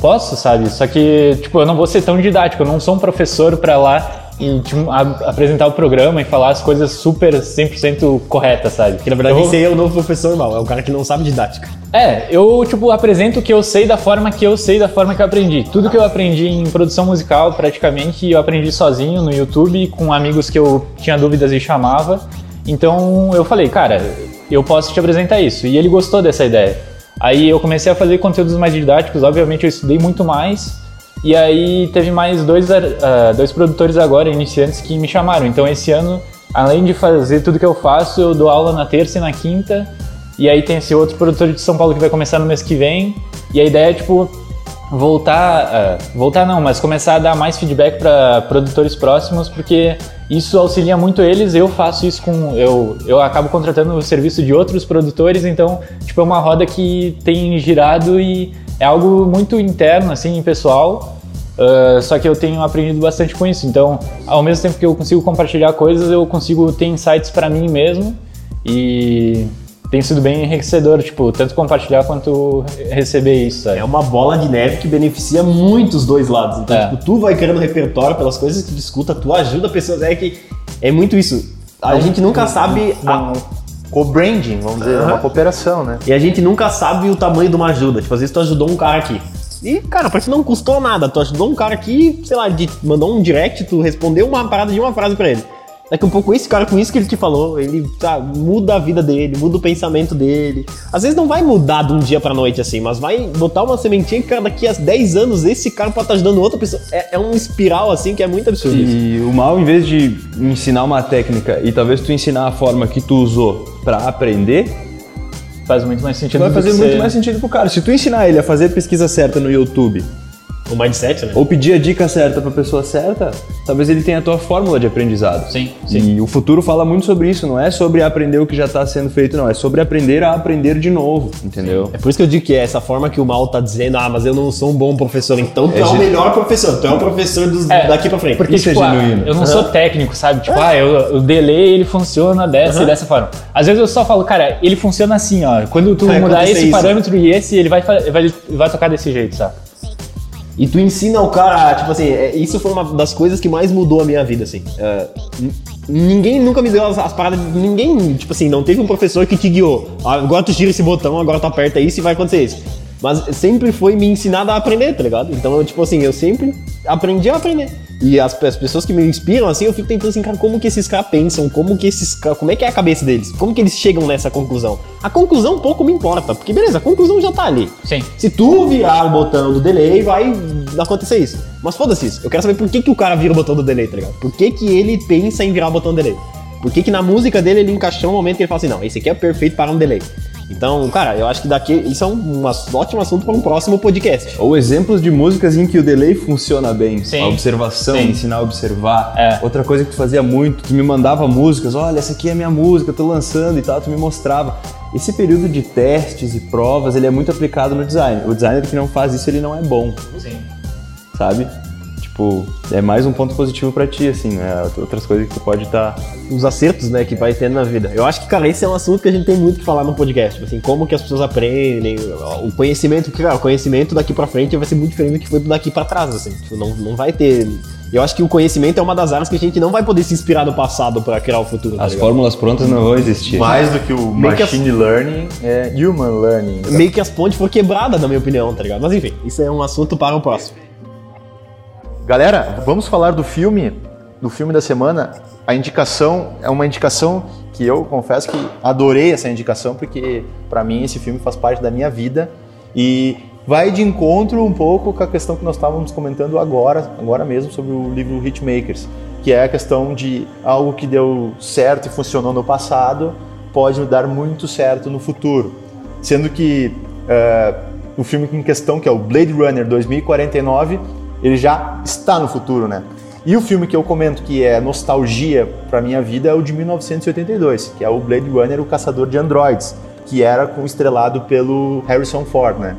posso, sabe? Só que, tipo, eu não vou ser tão didático, eu não sou um professor pra lá e tipo, a- apresentar o programa e falar as coisas super 100% corretas, sabe? Que na verdade eu, aí é o novo professor Mal, é o cara que não sabe didática. É, eu, tipo, apresento o que eu sei da forma que eu sei, da forma que eu aprendi. Tudo que eu aprendi em produção musical, praticamente, eu aprendi sozinho no YouTube, com amigos que eu tinha dúvidas e chamava. Então eu falei, cara, eu posso te apresentar isso. E ele gostou dessa ideia. Aí eu comecei a fazer conteúdos mais didáticos, obviamente eu estudei muito mais. E aí teve mais dois, ah, dois produtores agora, iniciantes, que me chamaram. Então esse ano, além de fazer tudo que eu faço, eu dou aula na terça e na quinta. E aí tem esse outro produtor de São Paulo que vai começar no mês que vem. E a ideia é, tipo, voltar. ah, voltar não, mas começar a dar mais feedback para produtores próximos, porque isso auxilia muito eles. Eu faço isso com. Eu, eu acabo contratando o serviço de outros produtores, então, tipo, é uma roda que tem girado e é algo muito interno, assim, pessoal. ah, só que eu tenho aprendido bastante com isso. Então, ao mesmo tempo que eu consigo compartilhar coisas, eu consigo ter insights para mim mesmo. E tem sido bem enriquecedor, tipo, tanto compartilhar quanto receber isso, sabe? É uma bola de neve que beneficia muito os dois lados. Então, É. tipo, tu vai criando repertório pelas coisas que tu escuta, tu ajuda pessoas. É que é muito isso. A gente nunca sabe. a- Co-branding, vamos dizer, Aham. uma cooperação, né? E a gente nunca sabe o tamanho de uma ajuda. Tipo, às vezes tu ajudou um cara aqui. E, cara, pra ti não custou nada. Tu ajudou um cara aqui, sei lá, de, mandou um direct, tu respondeu uma parada de uma frase pra ele. Daqui um pouco, esse cara, com isso que ele te falou, ele tá, muda a vida dele, muda o pensamento dele. Às vezes não vai mudar de um dia pra noite assim, mas vai botar uma sementinha que, cara, daqui a 10 anos esse cara pode estar ajudando outra pessoa. É, é um espiral assim que é muito absurdo. isso. E o mal, em vez de ensinar uma técnica e talvez tu ensinar a forma que tu usou pra aprender, Faz muito mais sentido vai fazer muito ser- mais sentido pro cara. Se tu ensinar ele a fazer a pesquisa certa no YouTube O mindset, né? ou pedir a dica certa pra pessoa certa, talvez ele tenha a tua fórmula de aprendizado. Sim, sim. E o futuro fala muito sobre isso, não é sobre aprender o que já está sendo feito, não. É sobre aprender a aprender de novo, entendeu? É por isso que eu digo que é essa forma que o mal tá dizendo, ah, mas eu não sou um bom professor. Então tu é, É o melhor professor, tu é o professor dos, É, daqui pra frente. Porque, Isso é tipo, ah, genuíno. eu não sou técnico, sabe? Tipo, ah, eu, o delay ele funciona dessa e dessa forma. Às vezes eu só falo, cara, ele funciona assim, ó. Quando tu mudar esse isso. parâmetro e esse, ele vai, vai, vai tocar desse jeito, sabe? E tu ensina o cara, tipo assim, é- isso foi uma das coisas que mais mudou a minha vida, assim. É, ninguém nunca me deu as, as paradas, ninguém, tipo assim, não teve um professor que te guiou. Ah, Agora tu tira esse botão, agora tu aperta isso e vai acontecer isso. Mas sempre foi me ensinado a aprender, tá ligado? Então, eu, tipo assim, eu sempre aprendi a aprender. E as, as pessoas que me inspiram, assim, eu fico tentando assim, cara, como que esses caras pensam? Como que esses caras. Como é que é a cabeça deles? Como que eles chegam nessa conclusão? A conclusão pouco me importa, porque beleza, a conclusão já tá ali. Sim. Se tu virar o botão do delay, vai acontecer isso. Mas foda-se isso. Eu quero saber por que, que o cara vira o botão do delay, tá ligado? Por que, que ele pensa em virar o botão do delay? Por que, que na música dele ele encaixou um momento que ele fala assim, não, esse aqui é perfeito para um delay. Então, cara, eu acho que daqui isso é um, um ótimo assunto para um próximo podcast. Ou exemplos de músicas em que o delay funciona bem. Sim. A observação, Sim. ensinar a observar. É. Outra coisa que tu fazia muito, tu me mandava músicas, olha, essa aqui é a minha música, eu tô lançando e tal, tu me mostrava. Esse período de testes e provas, ele é muito aplicado no design. O designer que não faz isso, ele não é bom, Sim. sabe? Tipo, é mais um ponto positivo pra ti, assim, né? Outras coisas que tu pode tá estar... Os acertos, né, que vai tendo na vida. Eu acho que, cara, esse é um assunto que a gente tem muito que falar no podcast. Tipo assim, como que as pessoas aprendem, o conhecimento, porque, cara, o conhecimento daqui pra frente vai ser muito diferente do que foi do daqui pra trás, assim. Tipo, não, não vai ter. Eu acho que o conhecimento é uma das áreas que a gente não vai poder se inspirar no passado pra criar o futuro. tá As ligado? fórmulas prontas não vão existir. Mais do que o Meio que machine learning, é human learning. Meio que as pontes foram quebradas, na minha opinião, tá ligado? Mas enfim, isso é um assunto para o próximo. Galera, vamos falar do filme, do filme da semana. A indicação é uma indicação que eu confesso que adorei essa indicação porque para mim esse filme faz parte da minha vida e vai de encontro um pouco com a questão que nós estávamos comentando agora, agora mesmo sobre o livro Hitmakers, que é a questão de algo que deu certo e funcionou no passado pode dar muito certo no futuro, sendo que eh, o filme em questão que é o Blade Runner 2049 ele já está no futuro, né? E o filme que eu comento que é nostalgia para minha vida é o de 1982, que é o Blade Runner, o Caçador de Androids, que era com estrelado pelo Harrison Ford, né?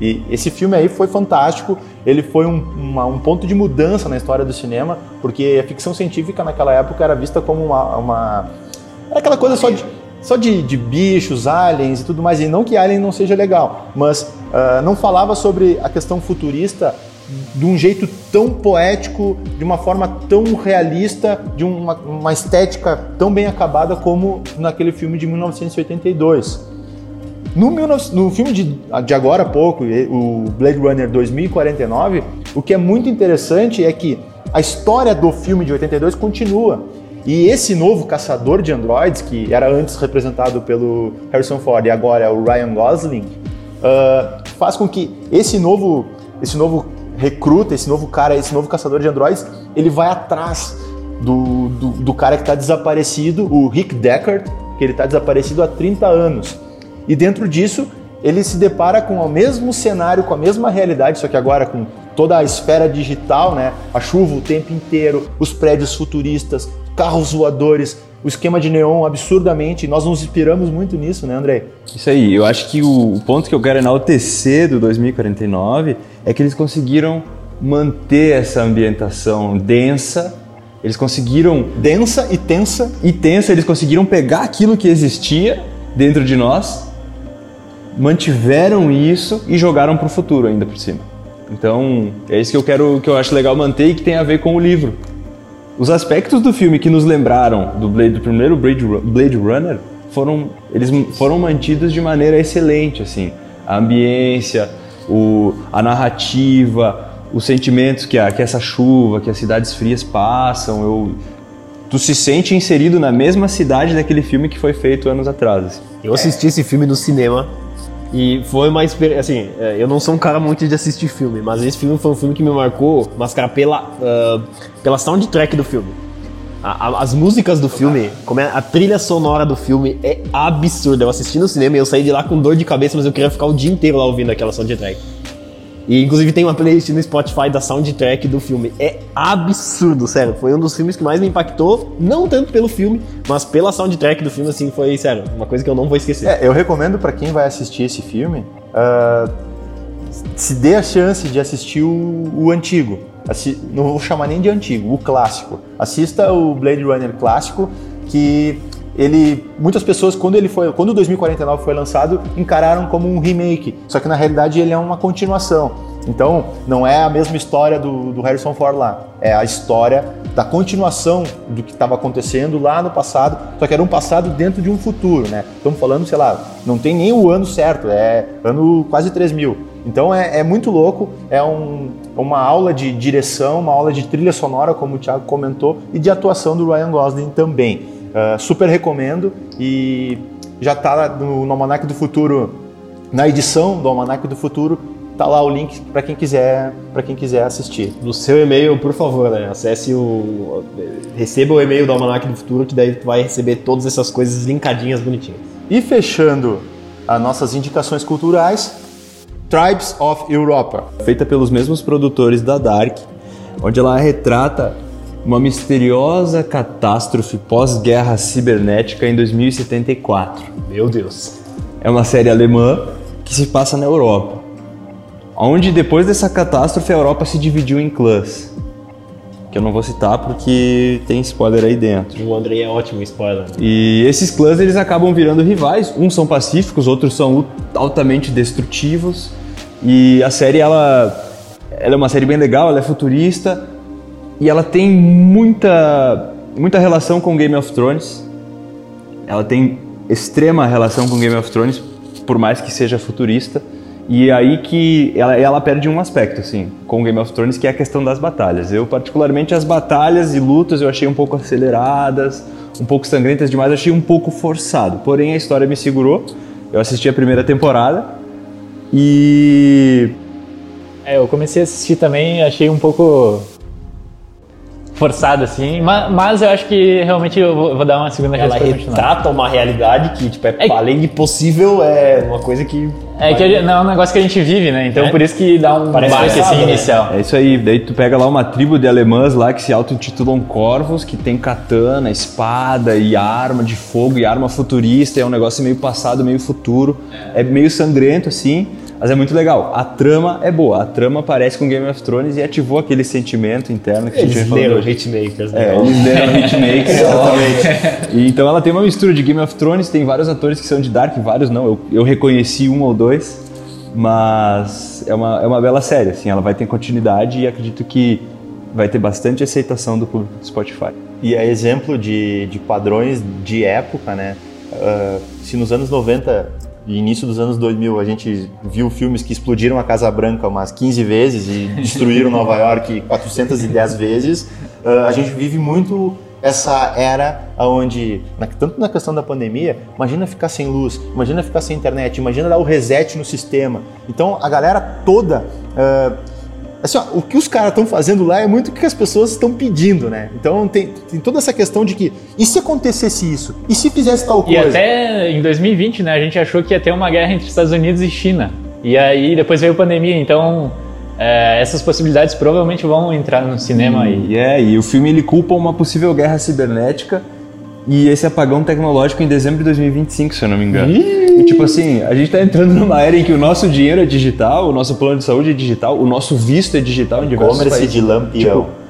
E esse filme aí foi fantástico, ele foi um, uma- um ponto de mudança na história do cinema, porque a ficção científica naquela época era vista como uma... uma era aquela coisa só de, só de, de bichos, aliens e tudo mais, e não que alien não seja legal, mas ah, não falava sobre a questão futurista de um jeito tão poético, de uma forma tão realista, de uma, uma estética tão bem acabada como naquele filme de 1982. No, 19 no filme de, de agora há pouco, o Blade Runner 2049, o que é muito interessante é que a história do filme de 82 continua. E esse novo caçador de androids, que era antes representado pelo Harrison Ford e agora é o Ryan Gosling, ah, faz com que esse novo, esse novo recruta, esse novo cara, esse novo caçador de androids, ele vai atrás do, do, do cara que está desaparecido, o Rick Deckard, que ele está desaparecido há 30 anos. E dentro disso, ele se depara com o mesmo cenário, com a mesma realidade, só que agora com toda a esfera digital, né? A chuva o tempo inteiro, os prédios futuristas, carros voadores, o esquema de neon absurdamente. Nós nos inspiramos muito nisso, né, André? Isso aí, eu acho que o, ponto que eu quero enaltecer do 2049 é que eles conseguiram manter essa ambientação densa, eles conseguiram Densa e tensa. e tensa, eles conseguiram pegar aquilo que existia dentro de nós, mantiveram isso e jogaram para o futuro ainda por cima. Então, é isso que eu quero, que eu acho legal manter e que tem a ver com o livro. Os aspectos do filme que nos lembraram do, Blade, do primeiro Blade, Ru- Blade Runner foram eles foram mantidos de maneira excelente, assim, a ambiência, o, a narrativa, os sentimentos que, a, que essa chuva, que as cidades frias passam, eu, tu se sente inserido na mesma cidade daquele filme que foi feito anos atrás. Eu assisti esse filme no cinema e foi uma experiência. Assim, é, eu não sou um cara muito de assistir filme, mas esse filme foi um filme que me marcou, mas, cara, pela, ah, pela soundtrack do filme. A- a- as músicas do filme, como é, a trilha sonora do filme é absurda. Eu assisti no cinema e eu saí de lá com dor de cabeça, mas eu queria ficar o dia inteiro lá ouvindo aquela soundtrack. E inclusive tem uma playlist no Spotify da soundtrack do filme. É absurdo, sério. Foi um dos filmes que mais me impactou, não tanto pelo filme, mas pela soundtrack do filme, assim, foi, sério, uma coisa que eu não vou esquecer. É, eu recomendo para quem vai assistir esse filme, ah, se dê a chance de assistir o, o antigo. Assi- não vou chamar nem de antigo, o clássico. Assista o Blade Runner clássico, que ele muitas pessoas quando ele foi quando o 2049 foi lançado encararam como um remake. Só que na realidade ele é uma continuação. Então não é a mesma história do, do Harrison Ford lá. É a história da continuação do que estava acontecendo lá no passado só que era um passado dentro de um futuro né? Estamos falando sei lá não tem nem o ano certo é ano quase 3000 então é, é muito louco é um, uma aula de direção uma aula de trilha sonora como o Thiago comentou e de atuação do Ryan Gosling também Uh, super recomendo e já está no, no Almanac do Futuro, na edição do Almanac do Futuro, tá lá o link para quem quiser para quem quiser assistir. No seu e-mail, por favor, né? Acesse o receba o e-mail do Almanac do Futuro que daí tu vai receber todas essas coisas linkadinhas bonitinhas. E fechando as nossas indicações culturais, Tribes of Europa, feita pelos mesmos produtores da Dark, onde ela retrata uma misteriosa catástrofe pós-guerra cibernética em 2074. Meu Deus. É uma série alemã que se passa na Europa, onde depois dessa catástrofe a Europa se dividiu em clãs. Que eu não vou citar porque tem spoiler aí dentro. O Andrei é ótimo spoiler. E esses clãs eles acabam virando rivais. Uns são pacíficos, outros são altamente destrutivos. E a série ela, ela é uma série bem legal, ela é futurista, e ela tem muita, muita relação com Game of Thrones. Ela tem extrema relação com Game of Thrones, por mais que seja futurista. E é aí que ela, ela perde um aspecto, assim, com Game of Thrones, que é a questão das batalhas. Eu, particularmente, as batalhas e lutas eu achei um pouco aceleradas, um pouco sangrentas demais, achei um pouco forçado. Porém, a história me segurou. Eu assisti a primeira temporada e... É, eu comecei a assistir também achei um pouco forçado, assim. Mas, mas, eu acho que realmente eu vou, vou dar uma segunda chance Ela retrata uma realidade que, tipo, é, é além de possível, é uma coisa que. É vai... que não é um negócio que a gente vive, né? Então é? por isso que dá um Parece baque assim, né? inicial. É isso aí. Daí tu pega lá uma tribo de alemãs lá que se auto-intitulam corvos, que tem katana, espada e arma de fogo e arma futurista. É um negócio meio passado, meio futuro. É meio sangrento, assim. Mas é muito legal. A trama é boa. A trama parece com Game of Thrones e ativou aquele sentimento interno que eles a gente leram Hitmakers, né? É, eles leram Hitmakers, exatamente. E, então ela tem uma mistura de Game of Thrones, tem vários atores que são de Dark, vários não. Eu, eu reconheci um ou dois, mas é uma, é uma bela série, assim. Ela vai ter continuidade e acredito que vai ter bastante aceitação do público do Spotify. E é exemplo de, de padrões de época, né? Uh, se nos anos 90 início dos anos 2000 a gente viu filmes que explodiram a Casa Branca umas 15 vezes e destruíram Nova York 410 vezes, uh, a gente vive muito essa era onde, tanto na questão da pandemia, imagina ficar sem luz, imagina ficar sem internet, imagina dar o reset no sistema. Então a galera toda uh, assim, ó, o que os caras estão fazendo lá é muito o que as pessoas estão pedindo, né? Então tem, tem, toda essa questão de que, e se acontecesse isso? E se fizesse tal coisa? E até em 2020, né, a gente achou que ia ter uma guerra entre Estados Unidos e China. E aí depois veio a pandemia, então é, essas possibilidades provavelmente vão entrar no cinema. E, e é, e o filme ele culpa uma possível guerra cibernética e esse apagão tecnológico em dezembro de 2025, se eu não me engano. E, tipo assim, a gente está entrando numa era em que o nosso dinheiro é digital, o nosso plano de saúde é digital, o nosso visto é digital em diversos Commerce países. de lampião. Tipo,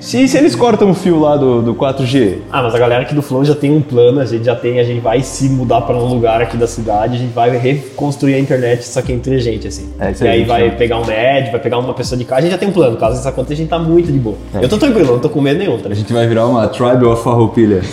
se, se eles cortam o fio lá do, do 4G. Ah, mas a galera aqui do Flow já tem um plano, a gente já tem, a gente vai se mudar para um lugar aqui da cidade, a gente vai reconstruir a internet, só que é inteligente, assim. É, isso e aí vai pegar um médico, vai pegar uma pessoa de casa, a gente já tem um plano, caso isso aconteça, a gente tá muito de boa. É. Eu tô tranquilo, não tô com medo nenhum, tá? A gente vai virar uma tribe of farroupilha.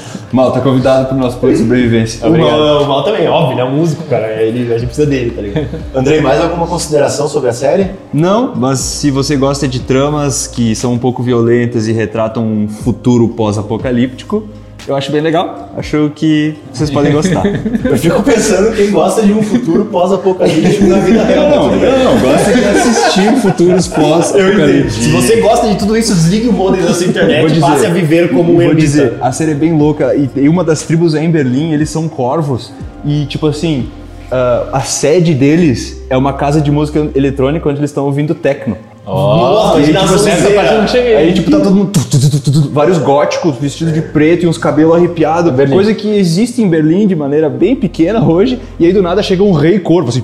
Mal, tá convidado pro nosso plano de sobrevivência. O Mal, o Mal também, óbvio, ele é um músico, cara. Ele, a gente precisa dele, tá ligado? Andrei, mais alguma consideração sobre a série? Não, mas se você gosta de tramas que são um pouco violentas e retratam um futuro pós-apocalíptico, eu acho bem legal. Acho que vocês podem gostar. eu fico pensando quem gosta de um futuro pós-apocalíptico na vida real. Não, não, não, gosta de assistir futuros pós-apocalípticos. Se você gosta de tudo isso, desligue o modem da sua internet e passe a viver como um Vou ermita. dizer, a série é bem louca. E, uma das tribos é em Berlim, eles são corvos. E, tipo assim, uh, a sede deles é uma casa de música eletrônica onde eles estão ouvindo techno. Nossa, aí, tipo, cheguei. Aí, tipo, tá todo mundo. vários góticos vestidos de preto e uns cabelos arrepiados. Coisa que existe em Berlim de maneira bem pequena hoje. E aí do nada chega um rei corvo, assim,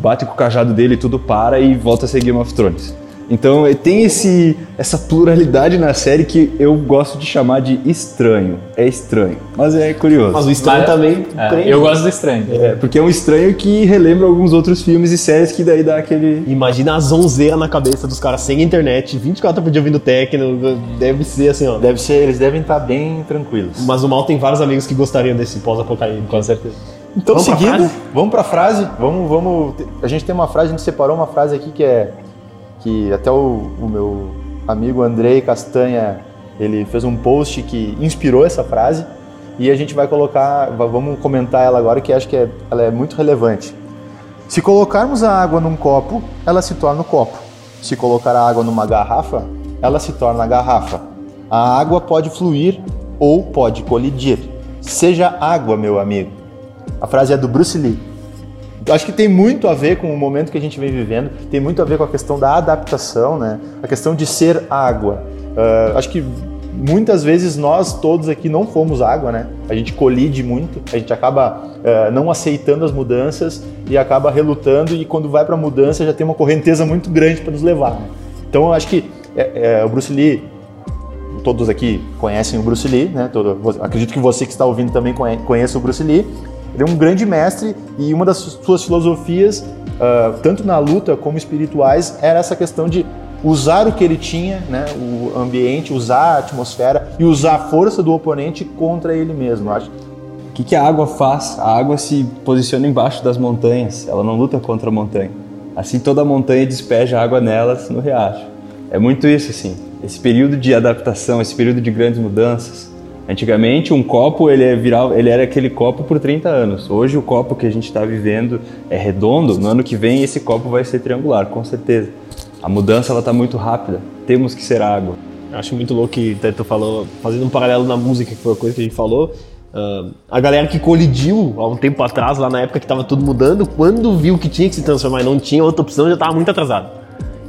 bate com o cajado dele, tudo para e volta a ser Game of Thrones. Então eh, tem esse, essa pluralidade na série que eu gosto de chamar de estranho. É estranho, mas é curioso. Mas o estranho Mas- também É, eu gosto do estranho. É, porque é um estranho que relembra alguns outros filmes e séries que daí dá aquele. Imagina a zonzeira na cabeça dos caras sem internet, 24 por dia ouvindo techno, deve ser assim, ó. Deve ser, eles devem estar bem tranquilos. Mas o Mal tem vários amigos que gostariam desse pós-apocalipse. Com certeza. Então, Vamos pra seguindo, frase? vamos pra frase. Vamos, vamos. A gente tem uma frase, a gente separou uma frase aqui que é. Que até o, o meu amigo Andrei Castanha ele fez um post que inspirou essa frase. E a gente vai colocar. va- Vamos comentar ela agora, que acho que é, ela é muito relevante. Se colocarmos a água num copo, ela se torna um copo. Se colocar a água numa garrafa, ela se torna garrafa. A água pode fluir ou pode colidir. Seja água, meu amigo. A frase é do Bruce Lee. Acho que tem muito a ver com o momento que a gente vem vivendo, tem muito a ver com a questão da adaptação, né? A questão de ser água. Ah, acho que muitas vezes nós todos aqui não fomos água, né? A gente colide muito, a gente acaba ah, não aceitando as mudanças e acaba relutando e quando vai para a mudança já tem uma correnteza muito grande para nos levar. né? Então eu acho que é, é, o Bruce Lee todos aqui conhecem o Bruce Lee, né? Todo, acredito que você que está ouvindo também conhe- conheça o Bruce Lee. Ele é um grande mestre e uma das suas filosofias, ah, tanto na luta como espirituais, era essa questão de usar o que ele tinha, né? O ambiente, usar a atmosfera e usar a força do oponente contra ele mesmo. Acho O que, que a água faz? A água se posiciona embaixo das montanhas, ela não luta contra a montanha. Assim toda a montanha despeja água nelas no riacho. É muito isso, assim. Esse período de adaptação, esse período de grandes mudanças. Antigamente, um copo ele, é viral, ele era aquele copo por 30 anos. Hoje, o copo que a gente está vivendo é redondo. No ano que vem, esse copo vai ser triangular, com certeza. A mudança ela está muito rápida. Temos que ser água. Acho muito louco que tu falou, fazendo um paralelo na música, que foi a coisa que a gente falou. ah, a galera que colidiu há um tempo atrás, lá na época que tava tudo mudando, quando viu que tinha que se transformar e não tinha outra opção, já tava muito atrasado.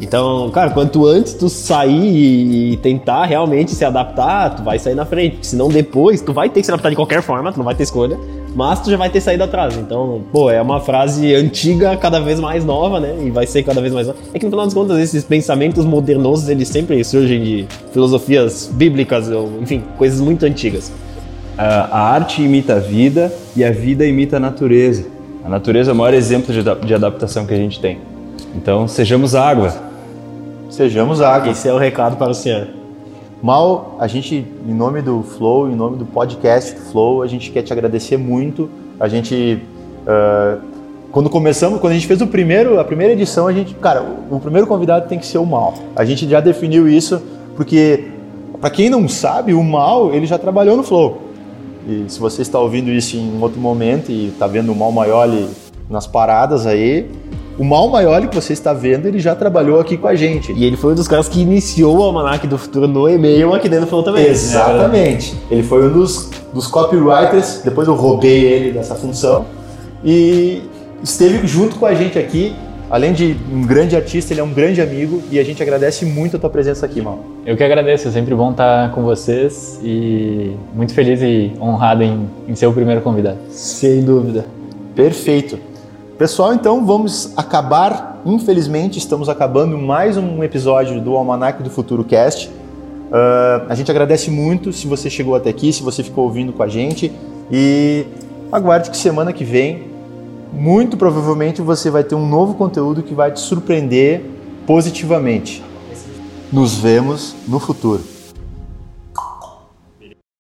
Então, cara, quanto antes tu sair e, tentar realmente se adaptar, tu vai sair na frente. Porque senão depois tu vai ter que se adaptar de qualquer forma, tu não vai ter escolha, mas tu já vai ter saído atrás. Então, pô, é uma frase antiga, cada vez mais nova, né? E vai ser cada vez mais nova. É que no final das contas, esses pensamentos modernosos, eles sempre surgem de filosofias bíblicas, ou, enfim, coisas muito antigas. A arte imita a vida e a vida imita a natureza. A natureza é o maior exemplo de adaptação que a gente tem. Então, sejamos água. Sejamos água. Esse é o recado para o senhor. Mal, a gente, em nome do Flow, em nome do podcast do Flow, a gente quer te agradecer muito. A gente, ah, quando começamos, quando a gente fez o primeiro, a primeira edição, a gente, cara, o, o primeiro convidado tem que ser o Mal. A gente já definiu isso porque, para quem não sabe, o Mal ele já trabalhou no Flow. E se você está ouvindo isso em outro momento e está vendo o Mal Maioli nas paradas aí, o Mal Maioli que você está vendo, ele já trabalhou aqui com a gente. E ele foi um dos caras que iniciou o Almanac do Futuro no e-mail aqui dentro do Flow também. Exatamente. Ele foi um dos, dos copywriters, depois eu roubei ele dessa função. E esteve junto com a gente aqui. Além de um grande artista, ele é um grande amigo e a gente agradece muito a tua presença aqui, mal. Eu que agradeço, é sempre bom estar com vocês e muito feliz e honrado em, em ser o primeiro convidado. Sem dúvida. Perfeito. Pessoal, então vamos acabar. Infelizmente, estamos acabando mais um episódio do Almanac do Futuro Cast. Ah, a gente agradece muito se você chegou até aqui, se você ficou ouvindo com a gente. E aguarde que semana que vem, muito provavelmente, você vai ter um novo conteúdo que vai te surpreender positivamente. Nos vemos no futuro.